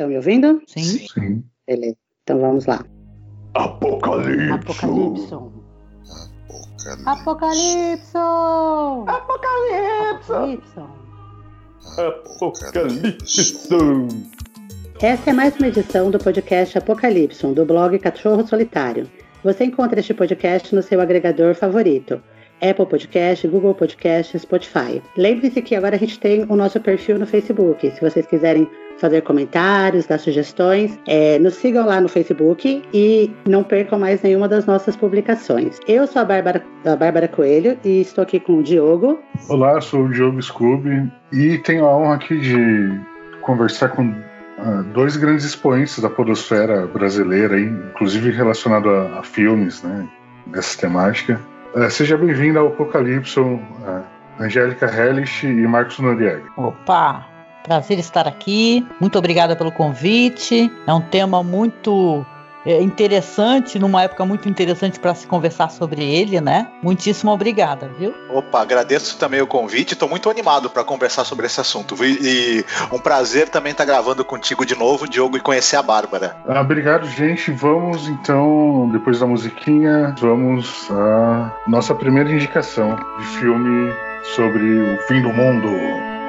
Estão me ouvindo? Sim. Sim. Beleza. Então vamos lá. Apocalipse. Apocalipse. Apocalipse. Apocalipse. Apocalipse. Essa é mais uma edição do podcast Apocalipse, do blog Cachorro Solitário. Você encontra este podcast no seu agregador favorito. Apple Podcast, Google Podcast, Spotify. Lembre-se que agora a gente tem o nosso perfil no Facebook. Se vocês quiserem fazer comentários, dar sugestões, é, nos sigam lá no Facebook e não percam mais nenhuma das nossas publicações. Eu sou a Bárbara, a Bárbara Coelho e estou aqui com o Diogo. Olá, sou o Diogo Scooby e tenho a honra aqui de conversar com uh, dois grandes expoentes da podosfera brasileira, inclusive relacionado a, a filmes, né, dessa temática. Uh, seja bem-vindo ao Apocalipse, uh, Angélica Hellish e Marcos Noriega. Opa, prazer estar aqui. Muito obrigada pelo convite. É um tema muito é, interessante, numa época muito interessante para se conversar sobre ele, né? Muitíssimo obrigada, viu? Opa, agradeço também o convite. Estou muito animado para conversar sobre esse assunto. E um prazer também estar gravando contigo de novo, Diogo, e conhecer a Bárbara. Ah, obrigado, gente. Vamos então, depois da musiquinha, vamos à nossa primeira indicação de filme sobre o fim do mundo.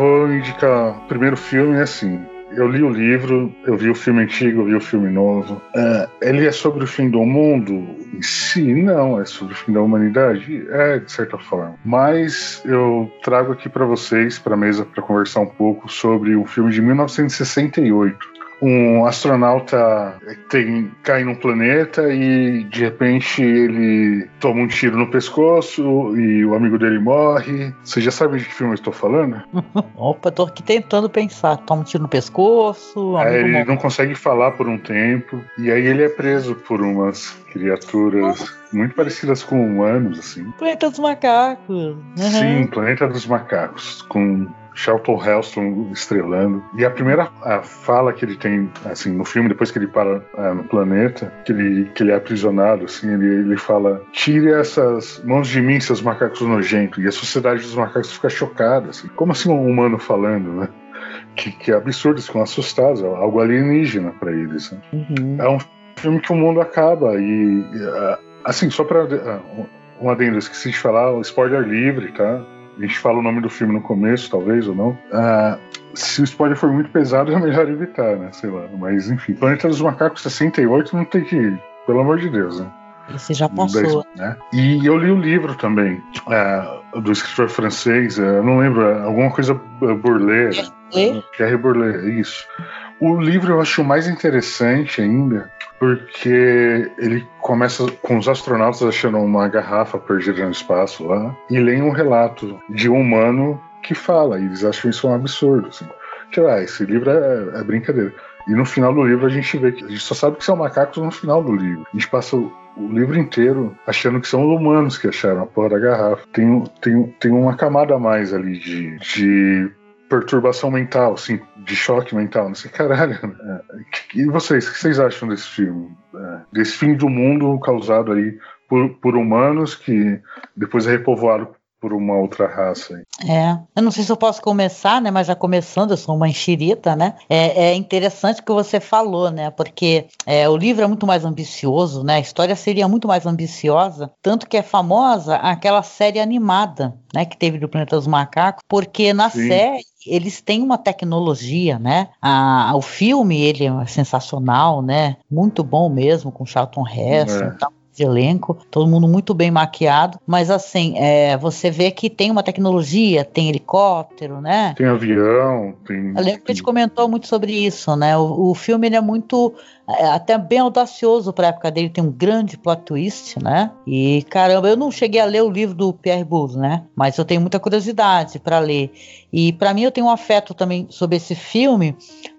Vou indicar o primeiro filme é assim. Eu li o livro, eu vi o filme antigo, eu vi o filme novo. É, ele é sobre o fim do mundo em si? Não, é sobre o fim da humanidade? É, de certa forma. Mas eu trago aqui para vocês, para a mesa, para conversar um pouco sobre o filme de 1968 um astronauta tem, cai num planeta e de repente ele toma um tiro no pescoço e o amigo dele morre. Você já sabe de que filme eu estou falando? Opa, tô aqui tentando pensar. Toma um tiro no pescoço. Aí ele morre. não consegue falar por um tempo e aí ele é preso por umas criaturas muito parecidas com humanos, assim. Planeta dos Macacos. Uhum. Sim, Planeta dos Macacos, com Charlton Heston estrelando. E a primeira a fala que ele tem, assim, no filme, depois que ele para é, no planeta, que ele, que ele é aprisionado, assim, ele, ele fala: tire essas mãos de mim, seus macacos nojentos. E a sociedade dos macacos fica chocada, assim. Como assim um humano falando, né? Que, que é absurdo, eles ficam assustados, é algo alienígena para eles. Né? Uhum. É um filme que o mundo acaba e, assim, só para um adendo, esqueci de falar, o spoiler livre, tá? A gente fala o nome do filme no começo, talvez, ou não. Uh, se o spoiler for muito pesado, é melhor evitar, né? Sei lá. Mas, enfim. Planeta dos Macacos 68 não tem que ir. Pelo amor de Deus, né? Esse já passou. Né? E eu li o livro também, uh, do escritor francês, uh, não lembro, alguma coisa Bourlet. Pierre Bourlet, isso. O livro eu acho mais interessante ainda, porque ele começa com os astronautas achando uma garrafa perdida no espaço lá, e leem um relato de um humano que fala, e eles acham isso um absurdo. Assim. Que, ah, esse livro é, é, brincadeira. E no final do livro a gente vê que a gente só sabe que são macacos no final do livro. A gente passa o, o livro inteiro achando que são os humanos que acharam a porra da garrafa. Tem, tem, tem uma camada a mais ali de, de perturbação mental, assim, de choque mental, não sei, caralho. Né? E vocês, o que vocês acham desse filme? É, desse fim do mundo causado aí por, por humanos que depois é repovoado por uma outra raça. É, eu não sei se eu posso começar, né? Mas já começando, eu sou uma enxerita, né? É, é interessante o que você falou, né? Porque é, o livro é muito mais ambicioso, né? A história seria muito mais ambiciosa, tanto que é famosa aquela série animada, né? Que teve do Planeta dos Macacos, porque na Sim. série eles têm uma tecnologia, né? A, o filme ele é sensacional, né? Muito bom mesmo com Charlton Heston, é. tal de elenco, todo mundo muito bem maquiado, mas assim, é, você vê que tem uma tecnologia, tem helicóptero, né? Tem avião, tem. Eu lembro que a gente comentou muito sobre isso, né? O, o filme ele é muito é, até bem audacioso para a época dele, tem um grande plot twist, né? E caramba, eu não cheguei a ler o livro do Pierre Boulle, né? Mas eu tenho muita curiosidade para ler. E para mim eu tenho um afeto também sobre esse filme,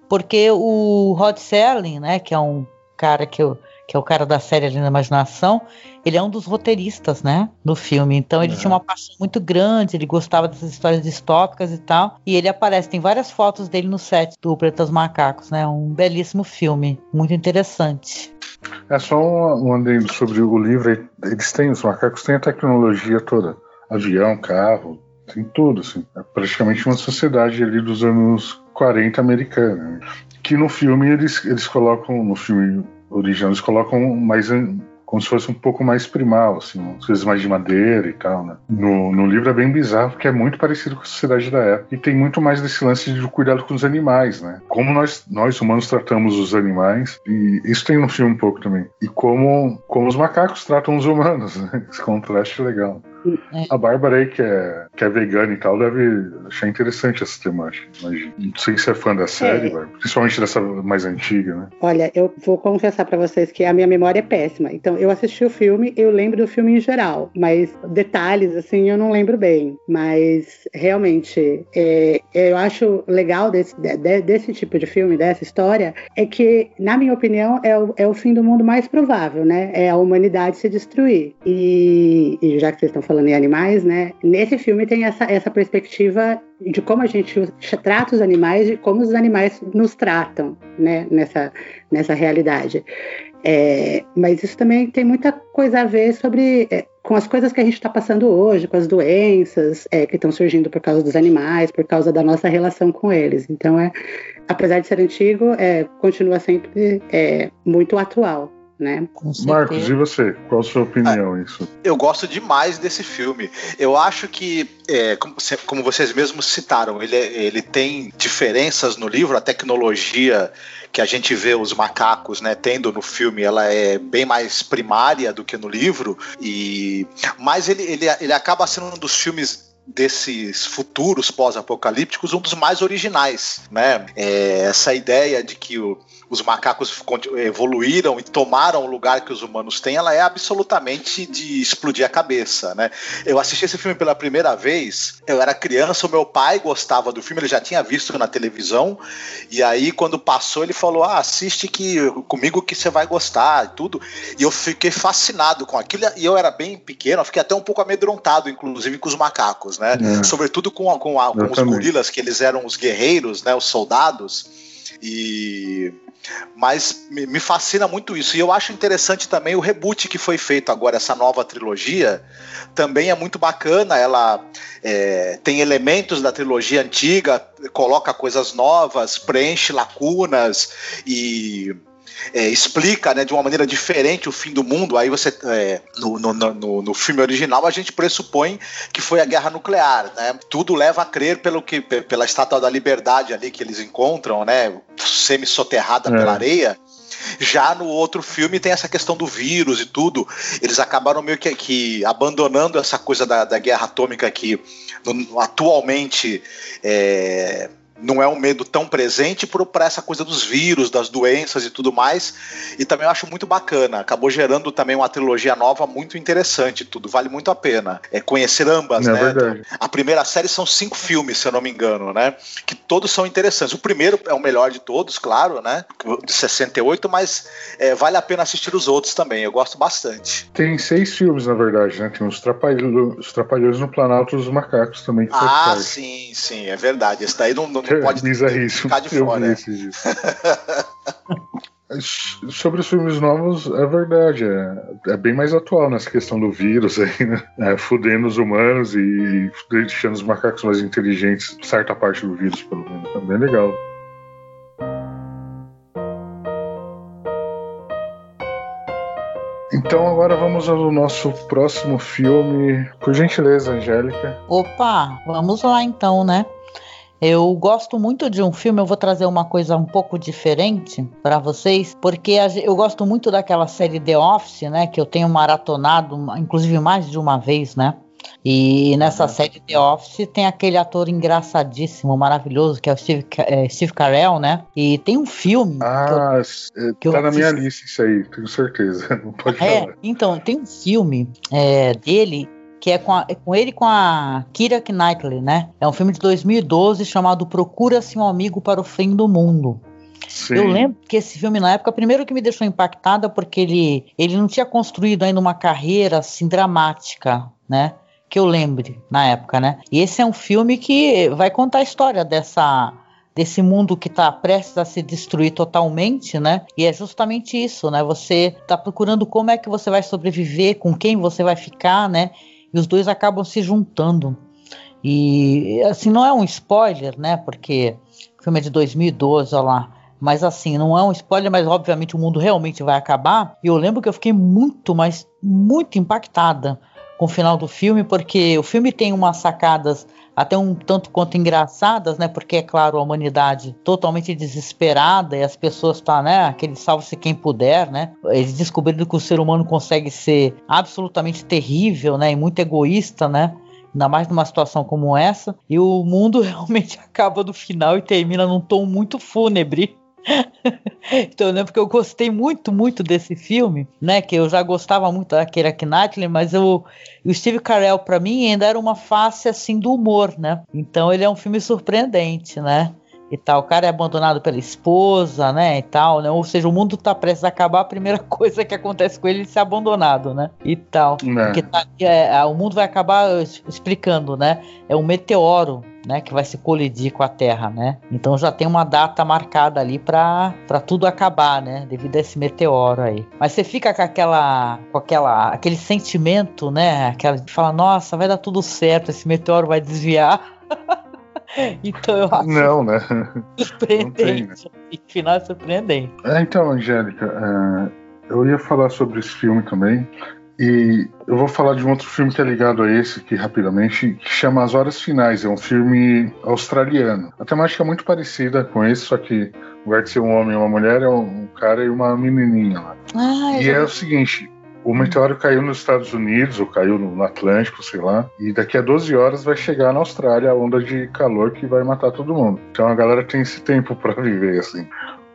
porque o Rod Serling, né, que é um cara que eu que é o cara da série ali na imaginação, ele é um dos roteiristas, né, do filme. Então ele é. tinha uma paixão muito grande, ele gostava dessas histórias distópicas e tal. E ele aparece, tem várias fotos dele no set do Pretas Macacos, né? Um belíssimo filme, muito interessante. É só um, um adendo sobre o livro. Eles têm, os macacos têm a tecnologia toda: avião, carro, tem tudo, assim. É praticamente uma sociedade ali dos anos 40 americana. Né? Que no filme eles, eles colocam, no filme original, eles colocam mais como se fosse um pouco mais primal, assim, coisas mais de madeira e tal, né? No, no livro é bem bizarro, porque é muito parecido com a sociedade da época. E tem muito mais desse lance de cuidado com os animais, né? Como nós, nós humanos tratamos os animais, e isso tem no filme um pouco também. E como, como os macacos tratam os humanos, né? Esse contraste é legal. É. A Bárbara aí, que é, que é vegana e tal, deve achar interessante essa temática. Imagina. Não sei se é fã da série, é. principalmente dessa mais antiga, né? Olha, eu vou confessar para vocês que a minha memória é péssima. Então, eu assisti o filme, eu lembro do filme em geral, mas detalhes, assim, eu não lembro bem. Mas, realmente, é, eu acho legal desse, de, desse tipo de filme, dessa história, é que, na minha opinião, é o, é o fim do mundo mais provável, né? É a humanidade se destruir. E, e já que vocês estão falando em animais, né? Nesse filme tem essa, essa perspectiva de como a gente trata os animais e como os animais nos tratam, né? Nessa, nessa realidade. É, mas isso também tem muita coisa a ver sobre é, com as coisas que a gente está passando hoje, com as doenças é, que estão surgindo por causa dos animais, por causa da nossa relação com eles. Então, é, apesar de ser antigo, é, continua sempre é, muito atual né? Marcos, e você? Qual a sua opinião ah, isso? Eu gosto demais desse filme. Eu acho que, é, como, como, vocês mesmos citaram, ele, ele tem diferenças no livro, a tecnologia que a gente vê os macacos, né, tendo no filme, ela é bem mais primária do que no livro, e mas ele, ele, ele acaba sendo um dos filmes desses futuros pós-apocalípticos um dos mais originais, né? É, essa ideia de que o, os macacos evoluíram e tomaram o lugar que os humanos têm, ela é absolutamente de explodir a cabeça, né? Eu assisti esse filme pela primeira vez, eu era criança, o meu pai gostava do filme, ele já tinha visto na televisão, e aí quando passou ele falou, ah, assiste que comigo que você vai gostar e tudo, e eu fiquei fascinado com aquilo, e eu era bem pequeno, eu fiquei até um pouco amedrontado, inclusive com os macacos, né? É. Sobretudo com, com, a, com os gorilas, que eles eram os guerreiros, né? Os soldados, e mas me fascina muito isso. E eu acho interessante também o reboot que foi feito agora, essa nova trilogia. Também é muito bacana. Ela é, tem elementos da trilogia antiga, coloca coisas novas, preenche lacunas e é, explica né, de uma maneira diferente o fim do mundo, aí você é, no, no, no, no, filme original a gente pressupõe que foi a guerra nuclear, né? Tudo leva a crer pelo que pela estátua da liberdade ali que eles encontram, né? Semi-soterrada é. pela areia. Já no outro filme tem essa questão do vírus e tudo. Eles acabaram meio que, que abandonando essa coisa da, da guerra atômica que no, atualmente é, não é um medo tão presente para essa coisa dos vírus, das doenças e tudo mais. E também eu acho muito bacana. Acabou gerando também uma trilogia nova muito interessante. Tudo vale muito a pena. É conhecer ambas, é né? Verdade. A primeira série são cinco filmes, se eu não me engano, né? Que todos são interessantes. O primeiro é o melhor de todos, claro, né? De 68, mas é, vale a pena assistir os outros também. Eu gosto bastante. Tem seis filmes, na verdade, né? Tem os Trapalhões, os Trapalhões no Planalto dos Macacos também. ah, sim, sim, é verdade. Esse daí não, não não pode Bizarríssimo. ficar de fora. Sobre os filmes novos, é verdade. É, é, bem mais atual nessa questão do vírus aí, né? É, fudendo os humanos e deixando os macacos mais inteligentes, certa parte do vírus, pelo menos. É bem legal. Então agora vamos ao nosso próximo filme. Por gentileza, Angélica. Opa, vamos lá então, né? Eu gosto muito de um filme, eu vou trazer uma coisa um pouco diferente para vocês, porque eu gosto muito daquela série The Office, né, que eu tenho maratonado, inclusive mais de uma vez, né? E nessa série The Office tem aquele ator engraçadíssimo, maravilhoso, que é o Steve, é, Steve Carell, né? E tem um filme. Ah, que eu, que tá eu na minha lista isso aí, tenho certeza. Não pode é, falar. Então, tem um filme é, dele que é com, a, é com ele com a Kira Knightley, né? É um filme de 2012 chamado Procura-se um Amigo para o Fim do Mundo. Sim. Eu lembro que esse filme, na época, primeiro que me deixou impactada, porque ele, ele não tinha construído ainda uma carreira assim dramática, né? Que eu lembre na época, né? E esse é um filme que vai contar a história dessa desse mundo que está prestes a se destruir totalmente, né? E é justamente isso, né? Você está procurando como é que você vai sobreviver, com quem você vai ficar, né? E os dois acabam se juntando. E assim não é um spoiler, né? Porque o filme é de 2012, olha lá. Mas assim, não é um spoiler, mas obviamente o mundo realmente vai acabar. E eu lembro que eu fiquei muito, mas muito impactada com o final do filme, porque o filme tem umas sacadas até um tanto quanto engraçadas, né? Porque é claro, a humanidade totalmente desesperada e as pessoas estão, tá, né? Aquele salve-se quem puder, né? Eles descobriram que o ser humano consegue ser absolutamente terrível, né? E muito egoísta, né? Ainda mais numa situação como essa. E o mundo realmente acaba no final e termina num tom muito fúnebre. então eu lembro que eu gostei muito, muito desse filme, né? Que eu já gostava muito da Keira Knightley, mas eu, o Steve Carell para mim ainda era uma face assim do humor, né? Então ele é um filme surpreendente, né? E tal, o cara é abandonado pela esposa, né? E tal, né? Ou seja, o mundo tá prestes a acabar, a primeira coisa que acontece com ele é ser abandonado, né? E tal. É. Porque tá, é, o mundo vai acabar explicando, né? É um meteoro né, que vai se colidir com a Terra, né? Então já tem uma data marcada ali para tudo acabar, né, devido a esse meteoro aí. Mas você fica com aquela com aquela aquele sentimento, né, aquela de falar, nossa, vai dar tudo certo, esse meteoro vai desviar. então eu acho não, né? surpreendente. Não tem, né? Final é surpreendente. É, então, Angélica, é, eu ia falar sobre esse filme também. E eu vou falar de um outro filme que é ligado a esse aqui rapidamente, que chama As Horas Finais. É um filme australiano. A temática é muito parecida com esse, só que no lugar de ser um homem e uma mulher, é um cara e uma menininha lá. Ah, e é o seguinte: o meteoro caiu nos Estados Unidos, ou caiu no Atlântico, sei lá, e daqui a 12 horas vai chegar na Austrália a onda de calor que vai matar todo mundo. Então a galera tem esse tempo para viver, assim.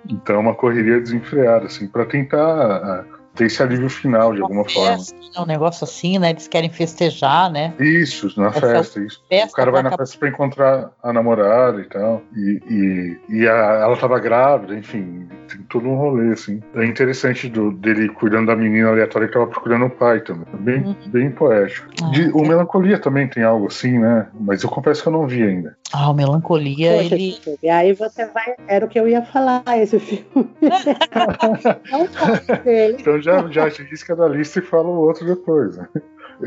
Então é uma correria desenfreada, assim, para tentar ah, ter esse alívio final de alguma festa, forma. É um negócio assim, né? Eles querem festejar, né? Isso, na Essa festa, isso. Festa o cara vai na festa pra encontrar a namorada e tal. E, e, e a, ela tava grávida, enfim, tem todo um rolê, assim. É interessante do, dele cuidando da menina aleatória que tava procurando o pai também. É bem, uhum. bem poético. Ah, de, o Melancolia também tem algo assim, né? Mas eu confesso que eu não vi ainda. Ah, o Melancolia, Poxa, ele. E aí você vai. Era o que eu ia falar, esse filme. não dele. Então já, já risca da lista e fala o outro depois. Né?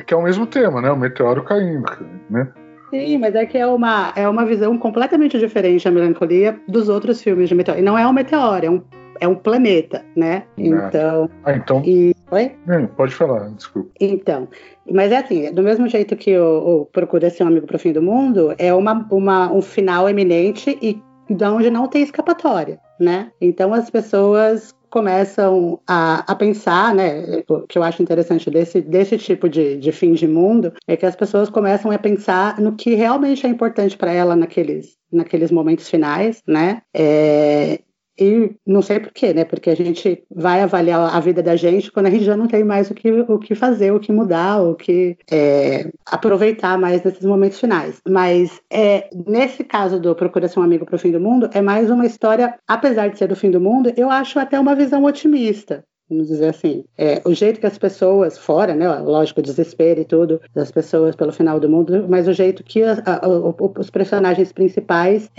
Que é o mesmo tema, né? O meteoro caindo, né? Sim, mas é que é uma, é uma visão completamente diferente a melancolia dos outros filmes de meteoro. E não é um meteoro, é um, é um planeta, né? Então. Ah, então. E... Oi? É, pode falar, desculpa. Então, mas é assim, do mesmo jeito que o, o Procura Ser um Amigo pro Fim do Mundo, é uma, uma, um final eminente e de onde não tem escapatória, né? Então as pessoas começam a, a pensar, né, o que eu acho interessante desse, desse tipo de, de fim de mundo, é que as pessoas começam a pensar no que realmente é importante para ela naqueles, naqueles momentos finais, né, é, e não sei porquê, né? Porque a gente vai avaliar a vida da gente quando a gente já não tem mais o que, o que fazer, o que mudar, o que é, aproveitar mais nesses momentos finais. Mas é, nesse caso do Procura Ser um Amigo para o Fim do Mundo, é mais uma história, apesar de ser do fim do mundo, eu acho até uma visão otimista vamos dizer assim. É, o jeito que as pessoas, fora, né, lógico, o desespero e tudo, das pessoas pelo final do mundo, mas o jeito que a, a, os personagens principais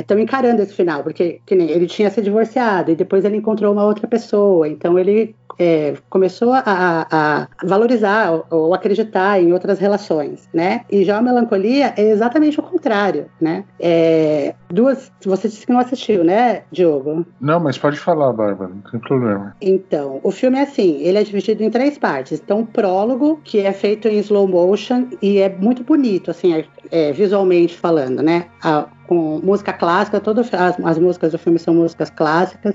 estão é, encarando esse final, porque que nem, ele tinha se divorciado e depois ele encontrou uma outra pessoa, então ele é, começou a, a, valorizar ou, ou, acreditar em outras relações, né? E já a melancolia é exatamente o contrário, né? É, duas, você disse que não assistiu, né, Diogo? Não, mas pode falar, Bárbara, não tem problema. Então, o filme é assim, ele é dividido em três partes. Então, o prólogo, que é feito em slow motion e é muito bonito, assim, é, é, visualmente falando, né? A, com música clássica, todas as, as, músicas do filme são músicas clássicas.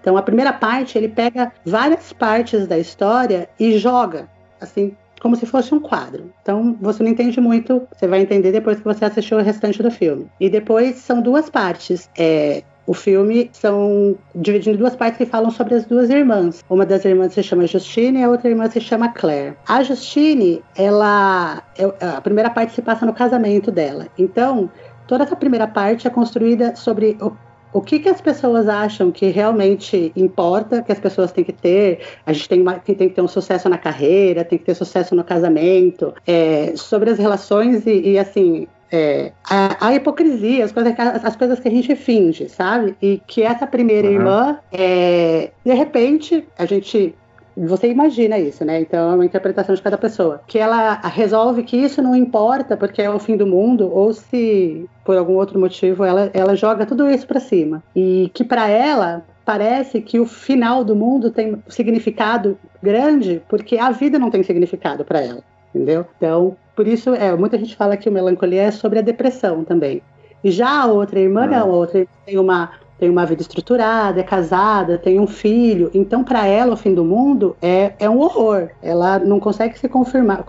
Então, a primeira parte, ele pega várias partes da história e joga, assim, como se fosse um quadro. Então, você não entende muito, você vai entender depois que você assistiu o restante do filme. E depois são duas partes. É, o filme são dividido em duas partes que falam sobre as duas irmãs. Uma das irmãs se chama Justine e a outra irmã se chama Claire. A Justine, ela, é, a primeira parte se passa no casamento dela. Então, toda essa primeira parte é construída sobre o, o que, que as pessoas acham que realmente importa, que as pessoas têm que ter. A gente tem, uma, tem, tem que ter um sucesso na carreira, tem que ter sucesso no casamento, é, sobre as relações e, e assim, é, a, a, hipocrisia, as coisas, as coisas que a gente finge, sabe? E que essa primeira uhum. irmã, é, de repente, a gente você imagina isso, né? Então é uma interpretação de cada pessoa. Que ela resolve que isso não importa porque é o fim do mundo, ou se por algum outro motivo ela, ela joga tudo isso para cima. E que para ela parece que o final do mundo tem significado grande porque a vida não tem significado para ela, entendeu? Então, por isso, é, muita gente fala que o melancolia é sobre a depressão também. E já a outra irmã, não, a outra tem uma tem uma vida estruturada, é casada, tem um filho. Então, para ela, o fim do mundo é, é um horror. Ela não consegue se conformar,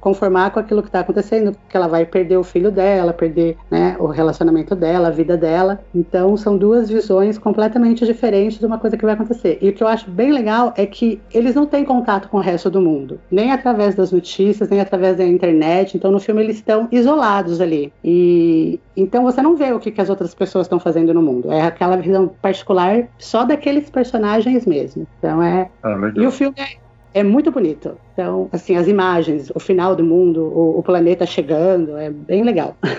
conformar com aquilo que está acontecendo, que ela vai perder o filho dela, perder né, o relacionamento dela, a vida dela. Então, são duas visões completamente diferentes de uma coisa que vai acontecer. E o que eu acho bem legal é que eles não têm contato com o resto do mundo, nem através das notícias, nem através da internet. Então, no filme, eles estão isolados ali. E então, você não vê o que, que as outras pessoas estão fazendo no mundo. É aquela uma visão particular só daqueles personagens mesmo. Então é. Ah, e o filme é, é, muito bonito. Então, assim, as imagens, o final do mundo, o, o planeta chegando, é bem legal. É,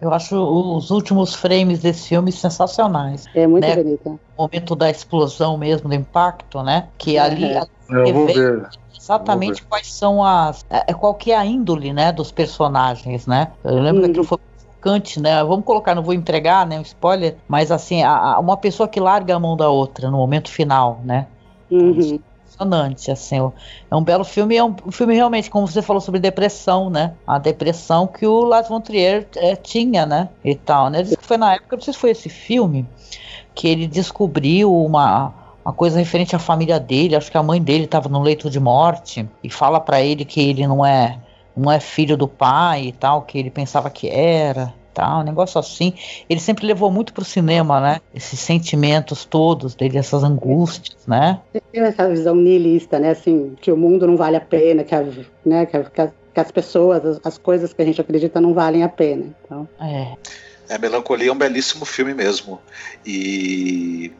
eu acho os últimos frames desse filme sensacionais. É muito né? bonito. O momento da explosão mesmo, do impacto, né? Que ali. Eu vou ver exatamente quais são as. É, é, qual que é a índole, né, dos personagens, né? Eu lembro que aquilo foi chocante, né? Vamos colocar, não vou entregar, né, um spoiler, mas assim, a, a, uma pessoa que larga a mão da outra no momento final, né? Uhum. Impressionante, assim, é um belo filme, é um, um, filme realmente, como você falou sobre depressão, né? A depressão que o Lars von Trier é, tinha, né? E tal, né? Diz que foi na época, não sei se foi esse filme, que ele descobriu uma uma coisa referente à família dele, acho que a mãe dele estava no leito de morte e fala para ele que ele não é não é filho do pai e tal, que ele pensava que era, tal, um negócio assim. Ele sempre levou muito pro cinema, né? Esses sentimentos todos dele, essas angústias, né? Tem essa visão niilista, né? Assim, que o mundo não vale a pena, que, a, né? que, a, que as pessoas, as, as, coisas que a gente acredita não valem a pena. Então. É. É, Melancolia é um belíssimo filme mesmo. E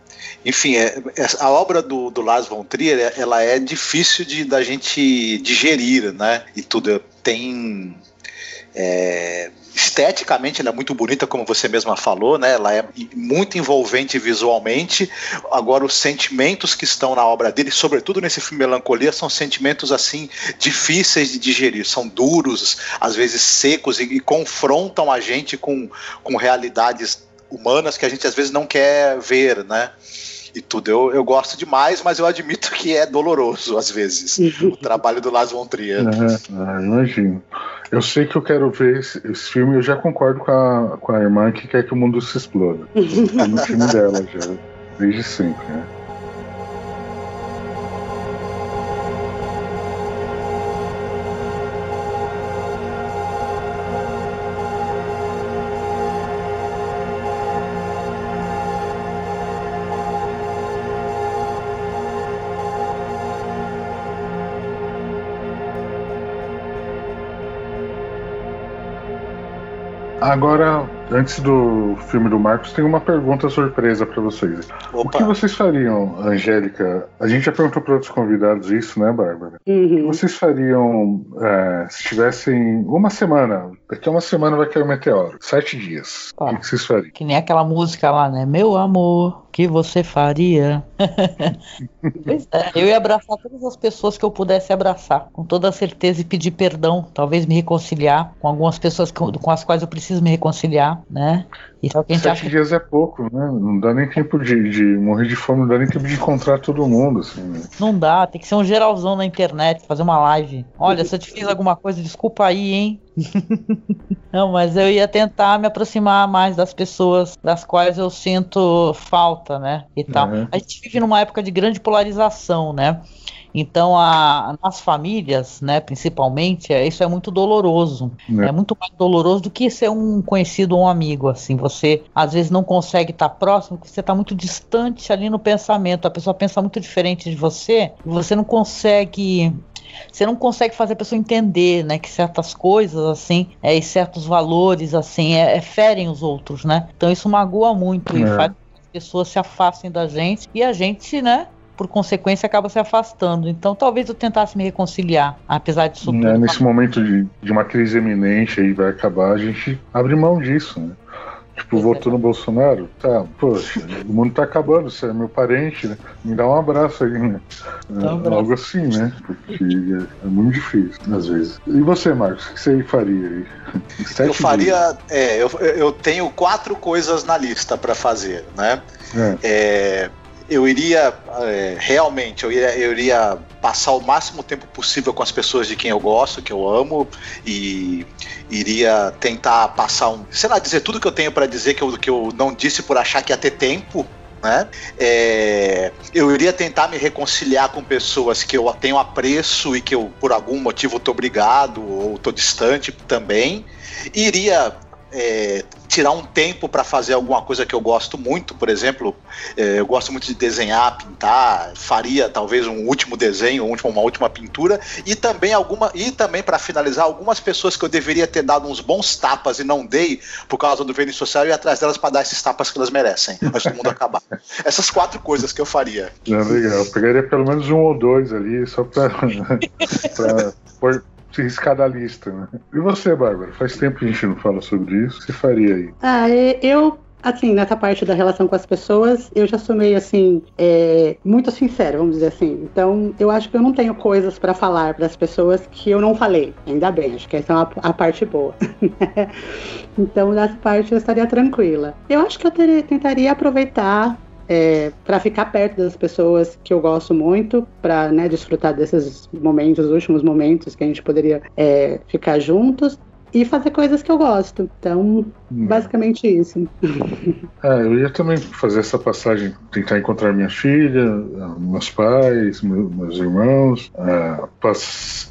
enfim, é, é, a obra do, do Lars von Trier é, ela é difícil de da gente digerir, né? E tudo tem é, esteticamente ela é muito bonita, como você mesma falou, né? Ela é muito envolvente visualmente. Agora, os sentimentos que estão na obra dele, sobretudo nesse filme Melancolia, são sentimentos assim difíceis de digerir, são duros, às vezes secos e, e confrontam a gente com, com realidades humanas que a gente às vezes não quer ver, né? E tudo. Eu, eu gosto demais, mas eu admito que é doloroso às vezes o trabalho do Lars von Trier. É, imagino. Eu sei que eu quero ver esse, esse filme, eu já concordo com a, com a irmã que quer que o mundo se exploda. É no filme dela já, desde sempre, né? Agora, antes do filme do Marcos, tem uma pergunta surpresa para vocês. Opa. O que vocês fariam, Angélica? A gente já perguntou para outros convidados isso, né, Bárbara? Uhum. O que vocês fariam é, se tivessem uma semana? Daqui a uma semana vai cair o um meteoro. Sete dias. Tá. O que vocês fariam? Que nem aquela música lá, né? Meu amor, que você faria? pois é, eu ia abraçar todas as pessoas que eu pudesse abraçar, com toda certeza, e pedir perdão, talvez me reconciliar com algumas pessoas com as quais eu preciso me reconciliar, né? E só que a gente Sete acha... dias é pouco, né? Não dá nem tempo de, de, morrer de fome, não dá nem tempo de encontrar todo mundo, assim. Né? Não dá, tem que ser um geralzão na internet, fazer uma live. Olha, se eu te fiz alguma coisa, desculpa aí, hein? não, mas eu ia tentar me aproximar mais das pessoas das quais eu sinto falta, né? E tal. Uhum. A gente vive numa época de grande polarização, né? Então, a, nas famílias, né, principalmente, é, isso é muito doloroso. É. é. muito mais doloroso do que ser um conhecido ou um amigo. Assim, você às vezes não consegue estar próximo, porque você está muito distante ali no pensamento. A pessoa pensa muito diferente de você, e você não consegue você não consegue fazer a pessoa entender, né, que certas coisas assim, é, e certos valores assim, é, é ferem os outros, né? Então isso magoa muito é. e faz que as pessoas se afastem da gente e a gente, né, por consequência, acaba se afastando. Então, talvez eu tentasse me reconciliar, apesar disso tudo. É, nesse momento de, de uma crise eminente aí vai acabar, a gente abre mão disso, né? Tipo, votou no Bolsonaro? Tá, poxa, o mundo tá acabando, você é meu parente, né? Me dá um abraço aí, né? Um é, algo assim, né? Porque é, é, muito difícil, às vezes. E você, Marcos, o que você faria aí? Sete eu faria. É, eu, eu tenho quatro coisas na lista para fazer, né? É. é eu iria é, realmente, eu iria, eu iria passar o máximo tempo possível com as pessoas de quem eu gosto, que eu amo, e iria tentar passar um, sei lá, dizer tudo que eu tenho para dizer que eu, que eu não disse por achar que ia ter tempo, né? É, eu iria tentar me reconciliar com pessoas que eu tenho apreço e que eu, por algum motivo, estou obrigado ou estou distante também. Iria é, tirar um tempo para fazer alguma coisa que eu gosto muito, por exemplo, é, eu gosto muito de desenhar, pintar, faria talvez um último desenho, uma última pintura e também alguma e também para finalizar algumas pessoas que eu deveria ter dado uns bons tapas e não dei por causa do vênus social e atrás delas para dar esses tapas que elas merecem, antes do mundo acabar. Essas quatro coisas que eu faria. É legal, eu pegaria pelo menos um ou dois ali só para riscar da lista, né? E você, Bárbara? Faz tempo que a gente não fala sobre isso. O que você faria aí? Ah, eu assim, nessa parte da relação com as pessoas, eu já sou meio assim, é, muito sincero, vamos dizer assim. Então, eu acho que eu não tenho coisas para falar para as pessoas que eu não falei. Ainda bem, acho que essa é uma, a parte boa. então, nessa parte eu estaria tranquila. Eu acho que eu teria, tentaria aproveitar é, para ficar perto das pessoas que eu gosto muito, para né, desfrutar desses momentos, os últimos momentos que a gente poderia é, ficar juntos e fazer coisas que eu gosto. Então. Basicamente isso. É, eu ia também fazer essa passagem, tentar encontrar minha filha, meus pais, meus irmãos, uh,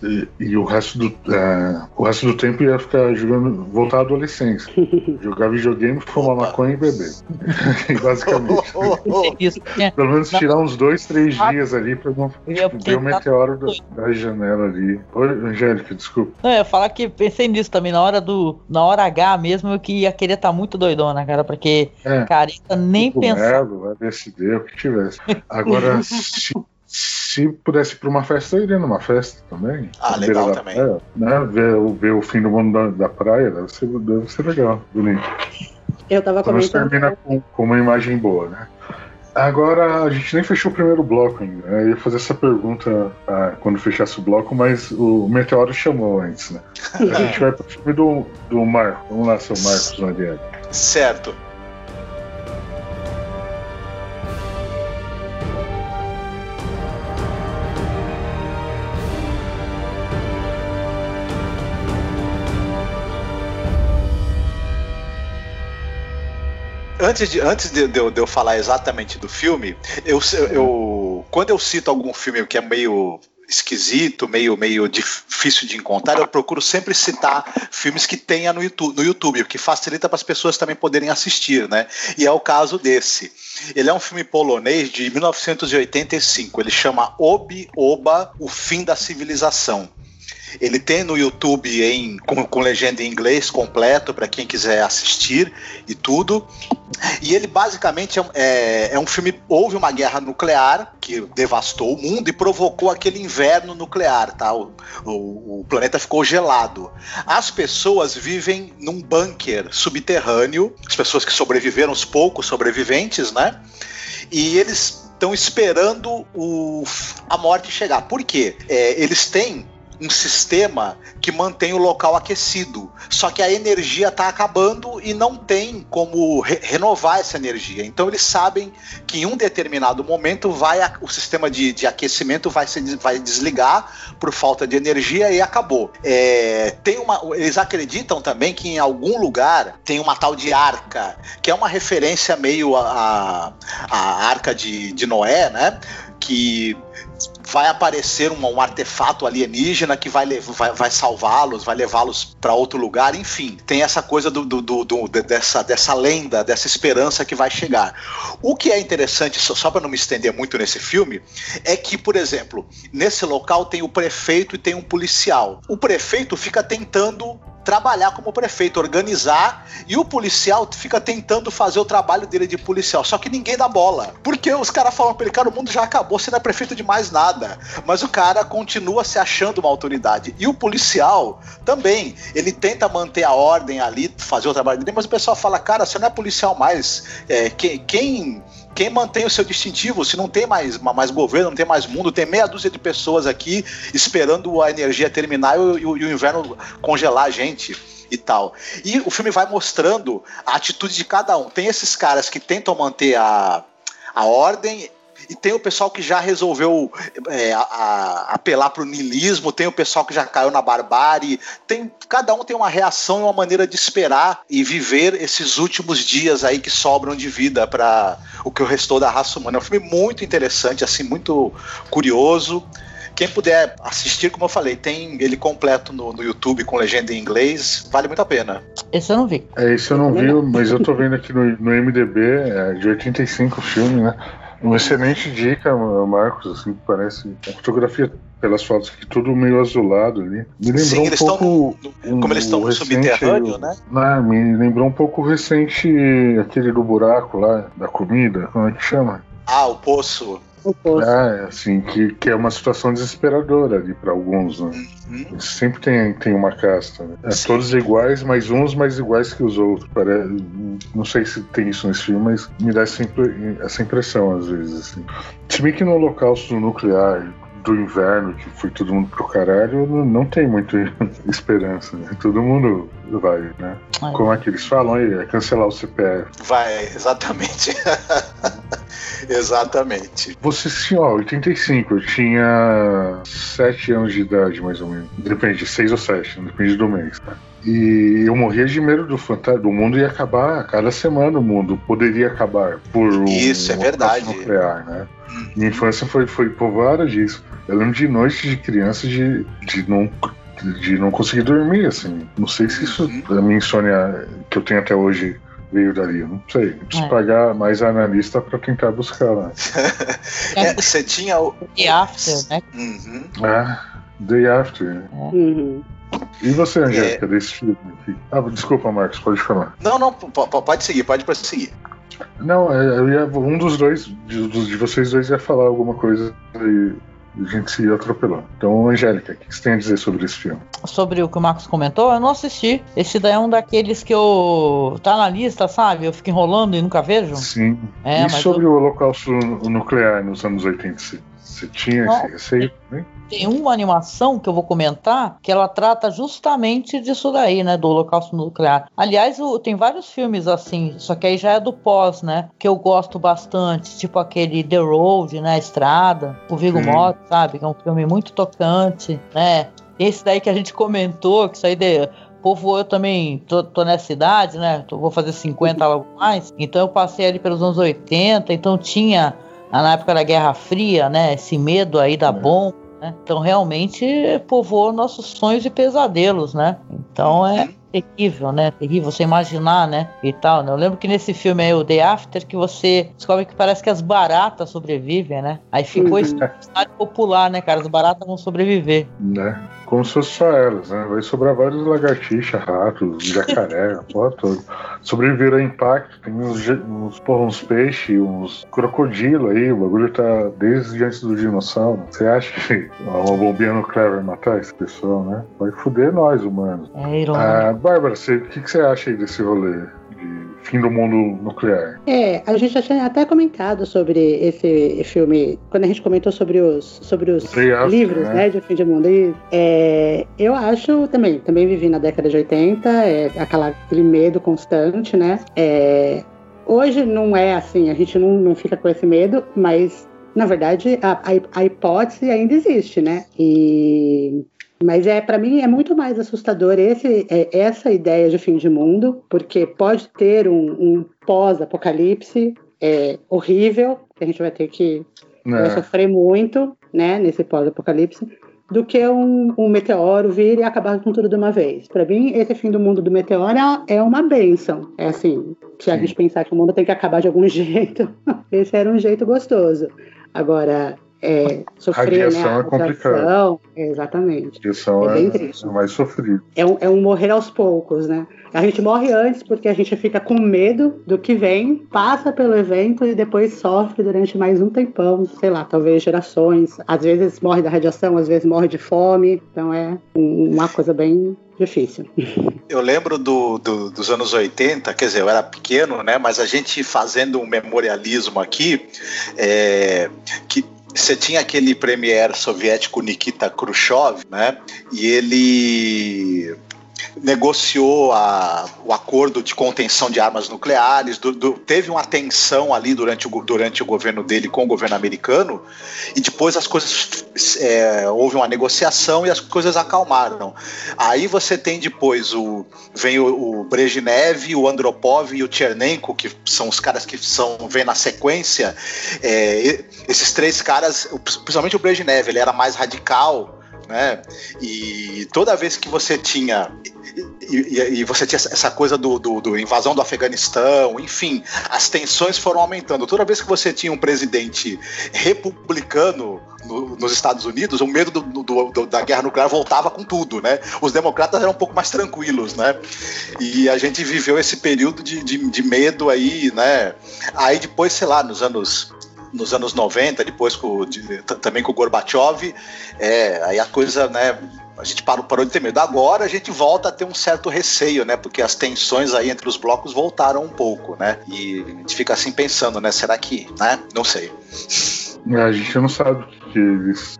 e, e, o resto do uh, o resto do tempo ia ficar jogando, voltar à adolescência, jogar videogame, fumar maconha e beber, basicamente. É. Pelo menos tirar uns dois, três dias ali para não ver o meteoro da, da janela ali. Oi, Angélica, desculpa. Não, eu ia falar que pensei nisso também na hora do. Na hora H mesmo, eu que ia querer estar tá muito doidona, cara, porque é, careta nem pensar. LSD, o que tivesse. Agora, se, se pudesse ir pra uma festa, eu iria numa festa também. Ah, legal também. Praia, né? ver, ver o fim do mundo da, da praia, deve ser, deve ser legal, bonito. Eu tava comentando. termina com, com uma imagem boa, né? Agora, a gente nem fechou o primeiro bloco ainda. Eu ia fazer essa pergunta ah, quando fechasse o bloco, mas o Meteoro chamou antes, né? A gente vai pro filme do, do Marco. Vamos lá, seu Marcos Noriega. Certo. Antes, de, antes de, de, de, eu falar exatamente do filme, eu, eu, quando eu cito algum filme que é meio esquisito, meio, meio difícil de encontrar, eu procuro sempre citar filmes que tenha no YouTube, no YouTube que facilita para as pessoas também poderem assistir, né? E é o caso desse. Ele é um filme polonês de 1985. Ele chama Obi Oba, O Fim da Civilização. Ele tem no YouTube em, com, com legenda em inglês completo para quem quiser assistir e tudo. E ele basicamente é, é, é, um filme. Houve uma guerra nuclear que devastou o mundo e provocou aquele inverno nuclear, tá? O, o, o planeta ficou gelado. As pessoas vivem num bunker subterrâneo, as pessoas que sobreviveram, os poucos sobreviventes, né? E eles estão esperando o, a morte chegar. Por quê? É, eles têm um sistema que mantém o local aquecido. Só que a energia está acabando e não tem como re renovar essa energia. Então eles sabem que em um determinado momento vai o sistema de, de aquecimento vai, se, vai desligar por falta de energia e acabou. É, tem uma, eles acreditam também que em algum lugar tem uma tal de arca, que é uma referência meio à a, arca de, de Noé, né? Que vai aparecer um, um artefato alienígena que vai, vai, vai salvá-los, vai levá-los para outro lugar, enfim, tem essa coisa do, do, do, do, dessa, dessa lenda, dessa esperança que vai chegar. O que é interessante, só, só para não me estender muito nesse filme, é que, por exemplo, nesse local tem o prefeito e tem um policial. O prefeito fica tentando trabalhar como prefeito, organizar, e o policial fica tentando fazer o trabalho dele de policial. Só que ninguém dá bola. Porque os caras falam pra ele, cara, o mundo já acabou, você não é prefeito de mais nada. Mas o cara continua se achando uma autoridade. E o policial também, ele tenta manter a ordem ali, fazer o trabalho dele, mas o pessoal fala, cara, você não é policial mais. É, quem, quem quem mantém o seu distintivo, se não tem mais, mais governo, não tem mais mundo, tem meia dúzia de pessoas aqui esperando a energia terminar e, e, e o inverno congelar a gente e tal. E o filme vai mostrando a atitude de cada um. Tem esses caras que tentam manter a, a ordem e tem o pessoal que já resolveu é, a, a, apelar para o niilismo, tem o pessoal que já caiu na barbárie, tem, cada um tem uma reação e uma maneira de esperar e viver esses últimos dias aí que sobram de vida para o que restou da raça humana. É um filme muito interessante, assim, muito curioso. Quem puder assistir, como eu falei, tem ele completo no, no YouTube com legenda em inglês, vale muito a pena. Esse eu não vi. É, esse eu não vi, mas eu tô vendo aqui no, no MDB, é de 85 o filme, né? Uma excelente dica, Marcos, assim, parece. A fotografia pelas fotos aqui, tudo meio azulado ali. Me lembrou Sim, um pouco. No, como eles estão no subterrâneo, né? Não, me lembrou um pouco o recente, aquele do buraco lá, da comida, como é que chama? Ah, o poço. É, assim, que, que é uma situação desesperadora ali para alguns, né? Uhum. Sempre tem, tem uma casta, né? É, todos iguais, mas uns mais iguais que os outros. Parece, não sei se tem isso nesse filme, mas me dá essa, essa impressão às vezes, assim. Se bem que no holocausto nuclear, do inverno, que foi todo mundo pro caralho, não, não tem muita esperança, né? Todo mundo vai, né? É. Como é que eles falam aí? É cancelar o CPF. Vai, exatamente. exatamente. Você, sim, ó, 85, eu tinha 7 anos de idade, mais ou menos. Depende, 6 ou 7, depende do mês, tá? E eu morria de medo do fantasma. Do mundo ia acabar a cada semana. O mundo poderia acabar por Isso um, é verdade. nuclear, né? Minha infância foi, foi povoada disso. Eu lembro de noites de criança de, de não de não conseguir dormir, assim. Não sei se isso, uhum. a minha insônia que eu tenho até hoje, veio dali. Não sei. Eu preciso é. pagar mais analista para tentar buscar lá. é, você tinha o. The After, né? Uhum. É, Day After. Né? Uhum. E você, Angélica, é... desse filme aqui? Ah, desculpa, Marcos, pode falar. Não, não, pode seguir, pode prosseguir. Não, é, eu ia, um dos dois, de, de vocês dois ia falar alguma coisa e a gente se atropelou. Então, Angélica, o que você tem a dizer sobre esse filme? Sobre o que o Marcos comentou, eu não assisti. Esse daí é um daqueles que eu. tá na lista, sabe? Eu fico enrolando e nunca vejo. Sim. É, e sobre eu... o holocausto nuclear nos anos 80? Você tinha não, esse receio também? Tem uma animação que eu vou comentar que ela trata justamente disso daí, né? Do holocausto nuclear. Aliás, o, tem vários filmes assim, só que aí já é do pós, né? Que eu gosto bastante, tipo aquele The Road, né? Estrada, o Vigo Morto, sabe? Que é um filme muito tocante, né? Esse daí que a gente comentou, que isso aí de, povo, eu também tô, tô, nessa idade, né? Tô, vou fazer 50 logo mais. Então eu passei ali pelos anos 80, então tinha na época da Guerra Fria, né? Esse medo aí da é. bomba, né? Então realmente povoou nossos sonhos e pesadelos, né? Então é uhum. terrível, né? Terrível você imaginar, né? E tal, né? Eu lembro que nesse filme aí, o The After, que você descobre que parece que as baratas sobrevivem, né? Aí ficou esse uhum. popular, né, cara? As baratas vão sobreviver. Né? Como se fosse só elas, né? Vai sobrar vários lagartixas, ratos, jacaré, a porra toda. Sobreviver a impacto, tem uns, uns, porra, uns peixes, uns crocodilo aí, o bagulho tá desde antes do dinossauro. Você acha que uma bombinha nuclear vai matar esse pessoal, né? Vai foder nós, humanos. É, ah, Bárbara, o que, que você acha aí desse rolê? Fim do mundo nuclear. É, a gente já tinha até comentado sobre esse filme, quando a gente comentou sobre os, sobre os livros, né? né? de fim de mundo. E, é, eu acho também, também vivi na década de 80, é, aquela, aquele medo constante, né? É, hoje não é assim, a gente não, não fica com esse medo, mas na verdade, a, a, a, hipótese ainda existe, né? E mas é para mim é muito mais assustador esse, é, essa ideia de fim de mundo, porque pode ter um, um pós-apocalipse é, horrível, que a gente vai ter que é. vai sofrer muito. né, nesse pós-apocalipse, do que um, um, meteoro vir e acabar com tudo de uma vez. Para mim, esse fim do mundo do meteoro é, é uma benção. É assim, se a gente pensar que o mundo tem que acabar de algum jeito, esse era um jeito gostoso. Agora, é, sofrer, radiação né? é complicado. Exatamente. Radiação é, é, é, mais sofrido. É um, é um morrer aos poucos, né? A gente morre antes porque a gente fica com medo do que vem, passa pelo evento e depois sofre durante mais um tempão, sei lá, talvez gerações. Às vezes morre da radiação, às vezes morre de fome. Então é uma coisa bem difícil. Eu lembro do, do, dos anos 80, quer dizer, eu era pequeno, né? Mas a gente fazendo um memorialismo aqui, é, que você tinha aquele premier soviético Nikita Khrushchev, né? E ele negociou a, o acordo de contenção de armas nucleares, do, do, teve uma tensão ali durante o, durante o governo dele com o governo americano, e depois as coisas. É, houve uma negociação e as coisas acalmaram. Aí você tem depois o. Vem o, o Brezhnev, o Andropov e o Chernenko, que são os caras que são vem na sequência. É, esses três caras, principalmente o Brezhnev, ele era mais radical né? E toda vez que você tinha e, e, e, você tinha essa coisa do, do, do, invasão do Afeganistão, enfim, as tensões foram aumentando. Toda vez que você tinha um presidente republicano no, nos Estados Unidos, o medo do, da guerra nuclear voltava com tudo, né? Os democratas eram um pouco mais tranquilos, né? E a gente viveu esse período de, de, de medo aí, né? Aí depois, sei lá, nos anos nos anos 90, depois com, de, também com o Gorbachev, é, aí a coisa, né, a gente parou, parou de ter medo. Agora a gente volta a ter um certo receio, né? Porque as tensões aí entre os blocos voltaram um pouco, né? E a gente fica assim pensando, né? Será que, né? Não sei. É, a gente não sabe o que eles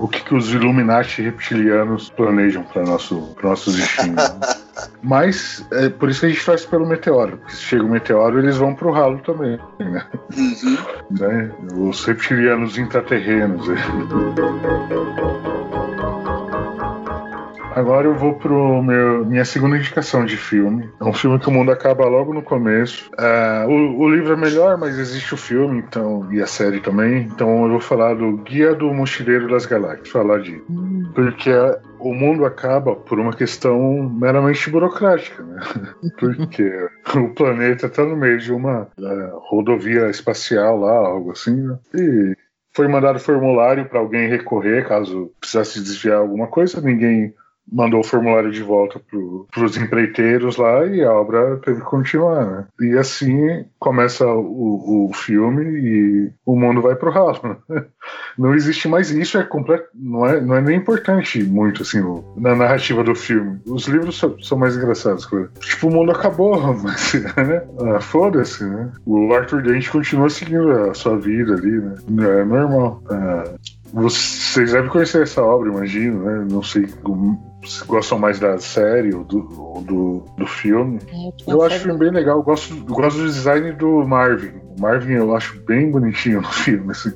o que, que os Illuminati reptilianos planejam para nosso, nosso destino. Mas é por isso que a gente faz pelo meteoro. Porque se chega o meteoro, eles vão pro ralo também. Né? Uhum. né? Os reptilianos intraterrenos. Agora eu vou pro meu, minha segunda indicação de filme. É um filme que o mundo acaba logo no começo. É, o, o, livro é melhor, mas existe o filme, então e a série também. Então eu vou falar do Guia do Mochileiro das Galáxias. Falar de hum. porque o mundo acaba por uma questão meramente burocrática, né? Porque o planeta está no meio de uma uh, rodovia espacial lá, algo assim, né? E foi mandado formulário para alguém recorrer caso precisasse desviar alguma coisa, ninguém mandou o formulário de volta para os empreiteiros lá e a obra teve que continuar, né? E assim começa o, o filme e o mundo vai pro ralo. Né? Não existe mais isso, é completo, não é, não é nem importante muito assim na narrativa do filme. Os livros são, são mais engraçados. Tipo, o mundo acabou, mas né? ah, foda-se, né? O Arthur Dent continua seguindo a sua vida ali, né? É normal. Ah, vocês devem conhecer essa obra, imagino, né? Não sei se gostam mais da série ou do, ou do, do filme. É, eu acho o filme bem legal. Eu gosto, eu gosto do design do Marvin. O Marvin eu acho bem bonitinho no filme, assim.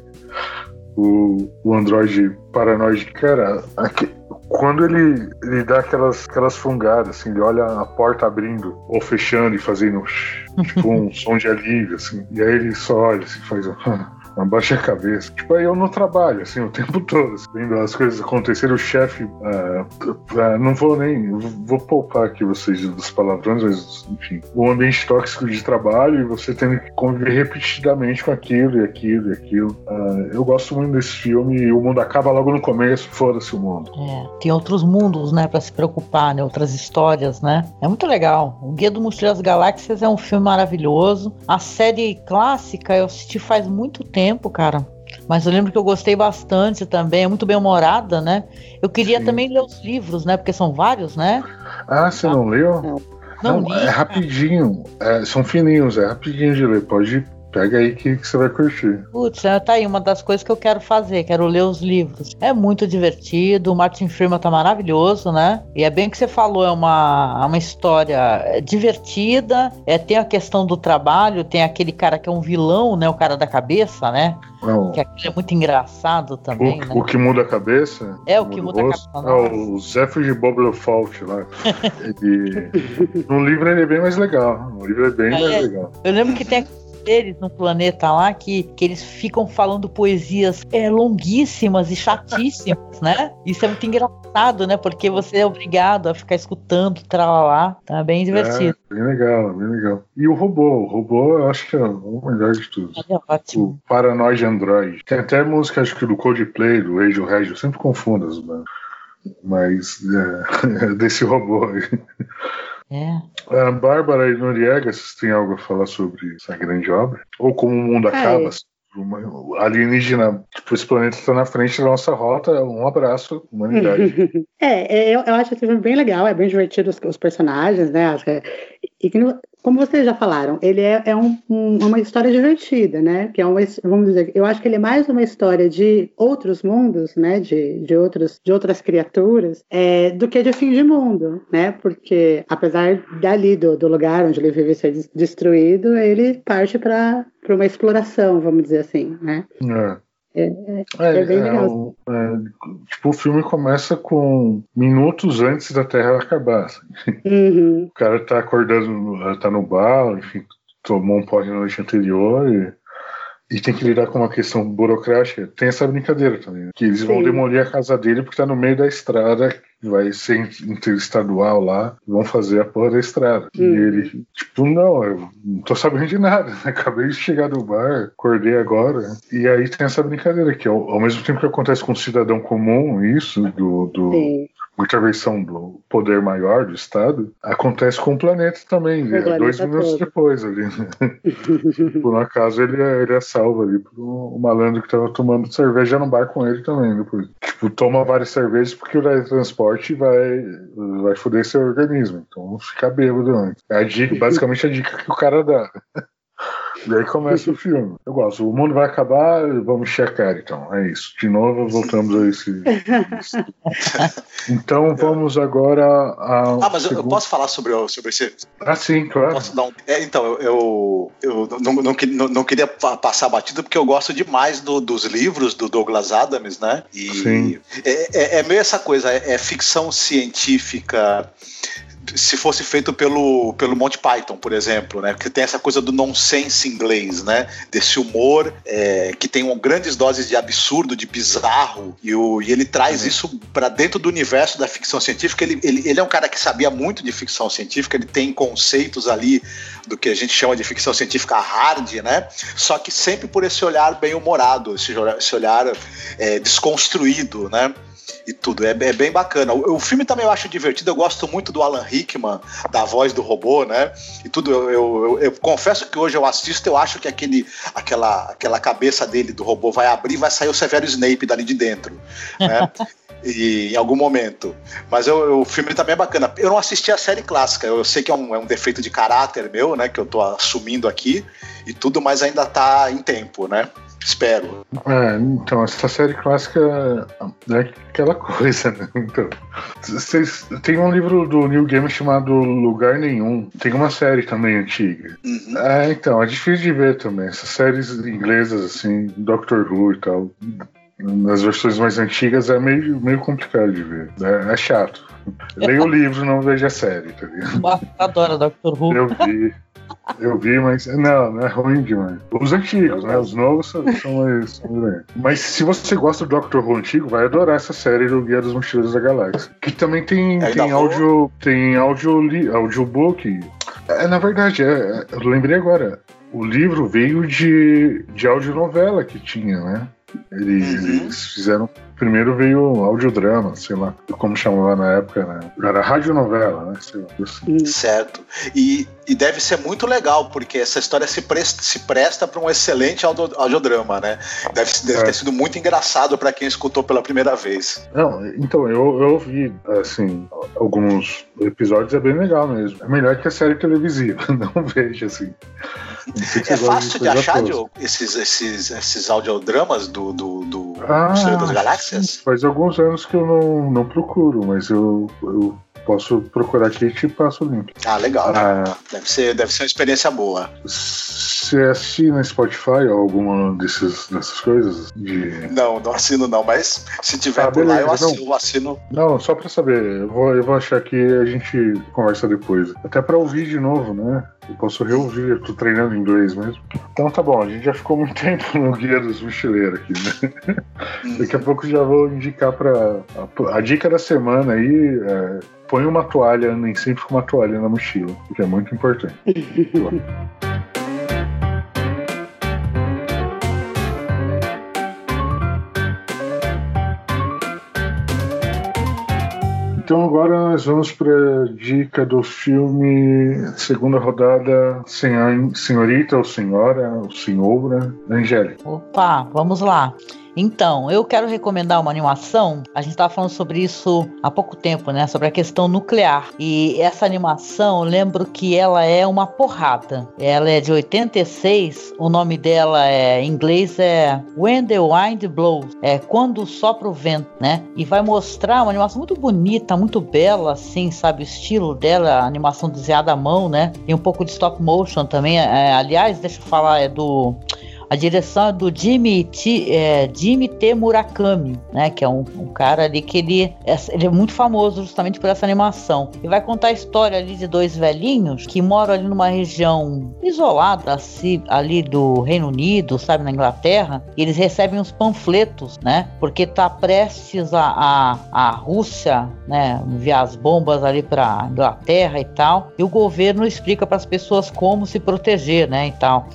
O, o androide paranoide, cara, aqui, quando ele, ele dá aquelas, aquelas fungadas, assim, ele olha a porta abrindo ou fechando e fazendo tipo um som de alívio, assim, e aí ele só olha assim, faz um. abaixa a cabeça. Tipo, aí eu no trabalho, assim, o tempo todo, assim, vendo as coisas acontecerem, o chefe, uh, uh, não vou nem, vou poupar aqui vocês dos palavrões, mas, enfim, o ambiente tóxico de trabalho e você tendo que conviver repetidamente com aquilo e aquilo e aquilo. Uh, eu gosto muito desse filme e o mundo acaba logo no começo, foda-se o mundo. É, tem outros mundos, né, pra se preocupar, né, outras histórias, né. É muito legal. O Guia do Mochileiro das Galáxias é um filme maravilhoso. A série clássica eu assisti faz muito tempo tempo, cara. Mas eu lembro que eu gostei bastante também, é muito bem humorada, né? Eu queria Sim. também ler os livros, né? Porque são vários, né? Ah, você não leu? Não, não, não li, é rapidinho, é, são fininhos, é rapidinho de ler. Pode Pega aí que, que, você vai curtir. Putz, é, tá aí uma das coisas que eu quero fazer, quero ler os livros. É muito divertido, o Martin Freeman tá maravilhoso, né? E é bem que você falou, é uma, uma história divertida, é, tem a questão do trabalho, tem aquele cara que é um vilão, né? O cara da cabeça, né? Não. Que aquilo é muito engraçado também, o, né? o que muda a cabeça? É, o que muda a cabeça. É o Zephyr de Bob Fault lá. e, no livro ele é bem mais legal. No livro é bem é, mais legal. Eu lembro que tem seres no planeta lá que, que eles ficam falando poesias é, longuíssimas e chatíssimas, né? Isso é muito engraçado, né? Porque você é obrigado a ficar escutando, lá, tá bem divertido. É, bem legal, bem legal. E o robô, o robô eu acho que é o melhor de tudo. É ótimo. O Paranoid Android. Tem até música, acho que do Coldplay, do Radiohead, eu sempre confundo as bandas mas é, desse robô aí. É. A Bárbara e Noriega, vocês têm algo a falar sobre essa grande obra? Ou como o mundo é. acaba? Uma alienígena, tipo, esse planeta está na frente da nossa rota, um abraço, humanidade. é, eu, eu acho esse filme bem legal, é bem divertido os, os personagens, né? E que como vocês já falaram, ele é, é um, um, uma história divertida, né? Que é uma, vamos dizer, eu acho que ele é mais uma história de outros mundos, né? De, de, outros, de outras criaturas, é, do que de fim de mundo, né? Porque apesar dali do, do lugar onde ele vive ser destruído, ele parte para uma exploração, vamos dizer assim, né? É. É, é, é, é bem legal. É, tipo, o filme começa com minutos antes da Terra acabar. Assim. Uhum. O cara tá acordando, tá no bar, enfim, tomou um pó na noite anterior e e tem que lidar com uma questão burocrática, tem essa brincadeira também. Né? Que eles Sim. vão demolir a casa dele porque tá no meio da estrada, vai ser interestadual lá, vão fazer a porra da estrada. Hum. E ele, tipo, não, eu não tô sabendo de nada, né? acabei de chegar do bar, acordei agora. E aí tem essa brincadeira que, ao, ao mesmo tempo que acontece com um cidadão comum, isso, do, do intervenção do poder maior do Estado, acontece com o planeta também, né? dois minutos todo. depois ali. Né? por um acaso ele é, ele é salvo ali por um, malandro que estava tomando cerveja no bar com ele também. Né? Tipo, toma várias cervejas porque o transporte vai, vai foder seu organismo. Então fica bêbado antes. É a dica, basicamente a dica que o cara dá. E aí começa o filme. Eu gosto. O mundo vai acabar, vamos checar então. É isso. De novo, voltamos a esse. então vamos agora a. Ah, mas eu posso falar sobre, sobre esse. Ah, sim, claro. Um... É, então, eu, eu não, não, não, não, queria passar batido porque eu gosto demais do, dos livros do Douglas Adams, né? E sim. É, é, é meio essa coisa, é, é ficção científica se fosse feito pelo, pelo Monty Python, por exemplo, né? Que tem essa coisa do nonsense inglês, né? Desse humor é, que tem um, grandes doses de absurdo, de bizarro, e, o, e ele traz uhum. isso para dentro do universo da ficção científica. Ele, ele, ele é um cara que sabia muito de ficção científica, ele tem conceitos ali do que a gente chama de ficção científica hard, né? Só que sempre por esse olhar bem humorado, esse, esse olhar é, desconstruído, né? E tudo. É, é bem bacana. O, o, filme também eu acho divertido. Eu gosto muito do Alan Rickman, da voz do robô, né? E tudo. Eu, eu, eu, eu confesso que hoje eu assisto, eu acho que aquele, aquela, aquela cabeça dele do robô vai abrir, vai sair o Severo Snape dali de dentro, né? e, em algum momento. Mas eu, o filme também é bacana. Eu não assisti a série clássica, eu sei que é um, é um defeito de caráter meu, né? Que eu tô assumindo aqui e tudo, mas ainda tá em tempo, né? Espero. É, então, essa série clássica é aquela coisa, né? Então, vocês, tem um livro do Neil Gaiman chamado Lugar Nenhum. Tem uma série também antiga. Uhum. É, então, é difícil de ver também. Essas séries inglesas, assim, Doctor Who e tal, nas versões mais antigas é meio, meio complicado de ver. É, é chato. Leia o livro, não veja a série, tá ligado? Adoro Doctor Who. Eu vi. Eu vi, mas não, não é ruim demais. Os antigos, né? Os novos são, mais, são Mas se você gosta do Doctor Who antigo, vai adorar essa série do Guia dos Mochileiros da Galáxia. Que também tem, tem áudio, tem áudio, audiobook. É, na verdade, é, é, eu lembrei agora. O livro veio de, de audionovela que tinha, né? Eles, uhum. eles fizeram Primeiro veio audiodrama, sei lá, como chamava na época, né? Era radionovela, né? Sei lá, assim. Certo. E, e deve ser muito legal, porque essa história se presta, se presta para um excelente audio, audiodrama, né? Deve, deve é. ter sido muito engraçado para quem escutou pela primeira vez. Não, então, eu, eu ouvi, assim, alguns episódios, é bem legal mesmo. É melhor que a série televisiva, não vejo, assim. É fácil de, de achar, Diogo, esses, esses, esses audiodramas do, do, do ah, das Galáxias? Faz alguns anos que eu não, não procuro, mas eu, eu posso procurar aqui e te passo o link. Ah, legal. Ah, deve, ser, deve ser uma experiência boa. Você assina Spotify ou alguma desses, dessas coisas? De... Não, não assino não, mas se tiver ah, por beleza, lá eu assino, não. assino. Não, só pra saber, eu vou, eu vou achar que a gente conversa depois. Até pra ouvir de novo, né? Eu posso reouvir, eu tô treinando inglês mesmo. Então tá bom, a gente já ficou muito tempo no Guia dos Mochileiros aqui, né? Uhum. Daqui a pouco já vou indicar pra. A, a dica da semana aí é, põe uma toalha, nem sempre com uma toalha na mochila, que é muito importante. Então agora nós vamos para a dica do filme segunda rodada Senhorita ou Senhora ou Senhora Angélica. Opa, vamos lá. Então, eu quero recomendar uma animação. A gente estava falando sobre isso há pouco tempo, né? Sobre a questão nuclear. E essa animação, eu lembro que ela é uma porrada. Ela é de 86. O nome dela é em inglês é When the Wind Blows. É quando sopra o vento, né? E vai mostrar uma animação muito bonita, muito bela, assim, sabe? O estilo dela, a animação desenhada à mão, né? E um pouco de stop motion também. É, aliás, deixa eu falar, é do a direção é do Jimmy, T, é, Jimmy T. Murakami, né? Que é um, um, cara ali que ele é, ele é muito famoso justamente por essa animação. E vai contar a história ali de dois velhinhos que moram ali numa região isolada assim, ali do Reino Unido, sabe, na Inglaterra. E eles recebem uns panfletos, né? Porque tá prestes a, a, a Rússia, né? Enviar as bombas ali para Inglaterra e tal. E o governo explica para as pessoas como se proteger, né? E tal.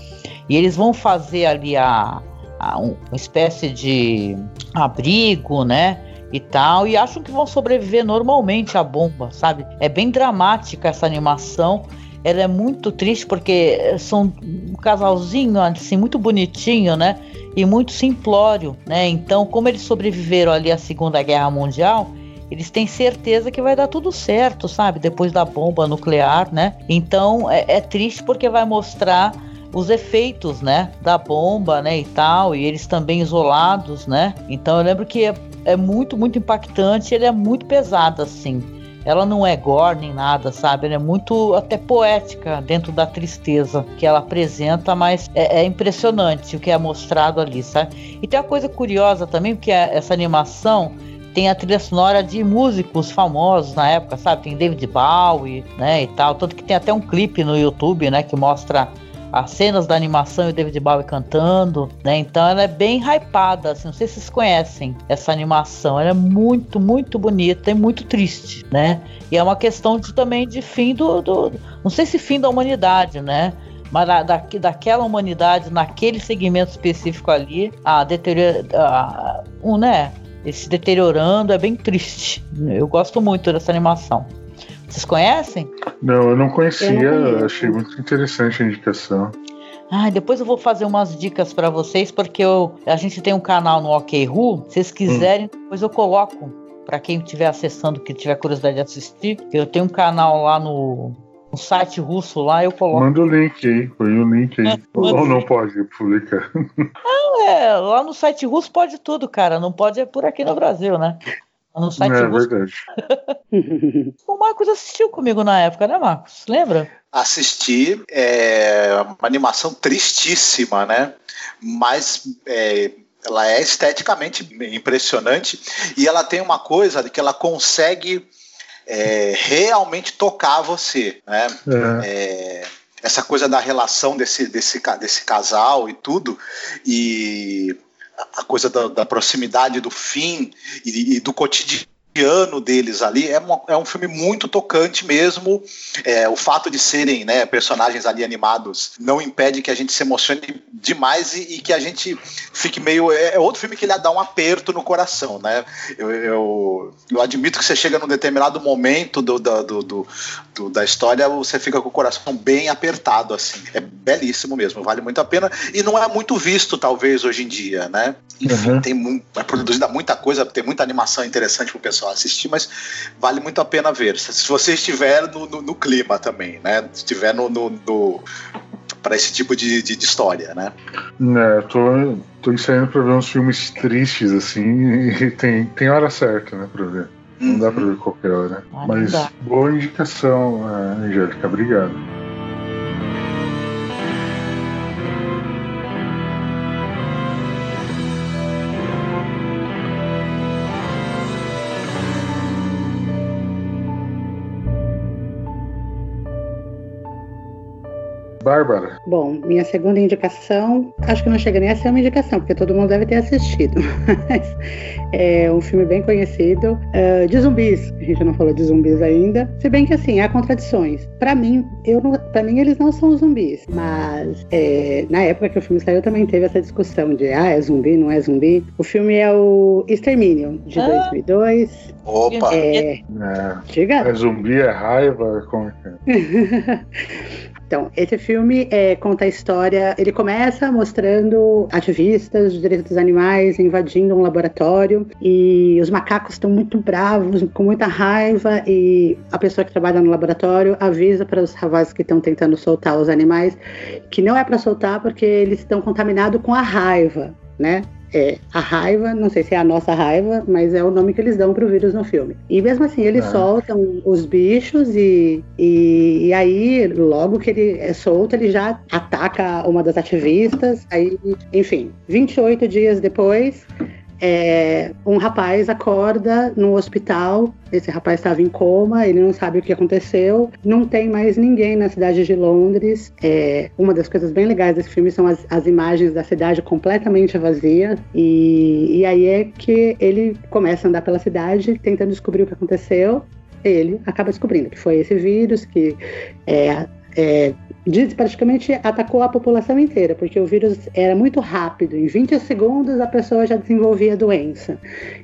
E eles vão fazer ali a, a um, uma espécie de abrigo, né? E tal, e acham que vão sobreviver normalmente à bomba, sabe? É bem dramática essa animação. Ela é muito triste porque são um casalzinho assim muito bonitinho, né? E muito simplório, né? Então, como eles sobreviveram ali à Segunda Guerra Mundial, eles têm certeza que vai dar tudo certo, sabe? Depois da bomba nuclear, né? Então é, é triste porque vai mostrar os efeitos, né, da bomba, né, e tal, e eles também isolados, né? Então eu lembro que é, é muito, muito impactante, ele é muito pesado, assim. Ela não é gore nem nada, sabe? Ela é muito até poética dentro da tristeza que ela apresenta, mas é, é impressionante o que é mostrado ali, sabe? E tem uma coisa curiosa também, porque essa animação tem a trilha sonora de músicos famosos na época, sabe? Tem David Bowie, né, e tal. Tanto que tem até um clipe no YouTube, né, que mostra as cenas da animação e o David Bowie cantando, né? Então ela é bem hypada, assim, não sei se vocês conhecem essa animação. Ela é muito, muito bonita e muito triste, né? E é uma questão de, também de fim do, do não sei se fim da humanidade, né? Mas da, da, daquela humanidade, naquele segmento específico ali, a deteriora, um, né? Esse deteriorando é bem triste. Eu gosto muito dessa animação. Vocês conhecem? Não, eu não conhecia. Eu não achei muito interessante a indicação. Ah, depois eu vou fazer umas dicas para vocês, porque eu, a gente tem um canal no OKRU. Se vocês quiserem, hum. depois eu coloco. Para quem estiver acessando, que tiver curiosidade de assistir, eu tenho um canal lá no, no site russo lá, eu coloco. Manda o link aí, põe o link aí. É, Ou não pode publicar. Não, é, lá no site russo pode tudo, cara. Não pode é por aqui no Brasil, né? No site É verdade. o Marcos assistiu comigo na época, né, Marcos? Lembra? Assisti. É uma animação tristíssima, né? Mas. É, ela é esteticamente impressionante e ela tem uma coisa de que ela consegue é, realmente tocar você, né? É. É, essa coisa da relação desse, desse, desse casal e tudo e a coisa da, da proximidade do fim e, e do cotidiano cotidiano deles ali é, uma, é um filme muito tocante mesmo. É, o fato de serem né, personagens ali animados não impede que a gente se emocione demais e, e que a gente fique meio. É, é, outro filme que ele dá um aperto no coração, né? Eu, eu, eu admito que você chega num determinado momento do, do, do, do, da história, você fica com o coração bem apertado, assim. É belíssimo mesmo, vale muito a pena. E não é muito visto, talvez, hoje em dia, né? Enfim, uhum. tem é produzida muita coisa, tem muita animação interessante pro pessoal assistir, mas vale muito a pena ver. Se você estiver no, no, no clima também, né? Se estiver no, no, no para esse tipo de, de, de, história, né? É, tô, tô ensaiando para ver uns filmes tristes assim e tem, tem hora certa, né, para ver. Não dá para ver qualquer hora. Ah, mas boa indicação, Angélica. Obrigado. Bárbara. Bom, minha segunda indicação, acho que não chega nem a ser uma indicação, porque todo mundo deve ter assistido. Mas é um filme bem conhecido, uh, de zumbis. A gente não falou de zumbis ainda. Se bem que assim, há contradições. Para mim, eu para mim eles não são zumbis, mas é, na época que o filme saiu também teve essa discussão de ah, é zumbi, não é zumbi. O filme é o Extermínio de ah. 2002. Opa. É, é. É zumbi, é raiva, como é que é? Então, esse filme é, conta a história. Ele começa mostrando ativistas de direitos dos animais invadindo um laboratório e os macacos estão muito bravos, com muita raiva. E a pessoa que trabalha no laboratório avisa para os rapazes que estão tentando soltar os animais que não é para soltar porque eles estão contaminados com a raiva, né? É a raiva, não sei se é a nossa raiva, mas é o nome que eles dão pro vírus no filme. E mesmo assim, eles é. soltam os bichos e, e, e, aí, logo que ele é solto, ele já ataca uma das ativistas. Aí, enfim, 28 dias depois, é, um rapaz acorda no hospital. Esse rapaz estava em coma, ele não sabe o que aconteceu. Não tem mais ninguém na cidade de Londres. É, uma das coisas bem legais desse filme são as, as imagens da cidade completamente vazia. E, e aí é que ele começa a andar pela cidade tentando descobrir o que aconteceu. Ele acaba descobrindo que foi esse vírus que é, é praticamente atacou a população inteira, porque o vírus era muito rápido. Em 20 segundos a pessoa já desenvolvia a doença.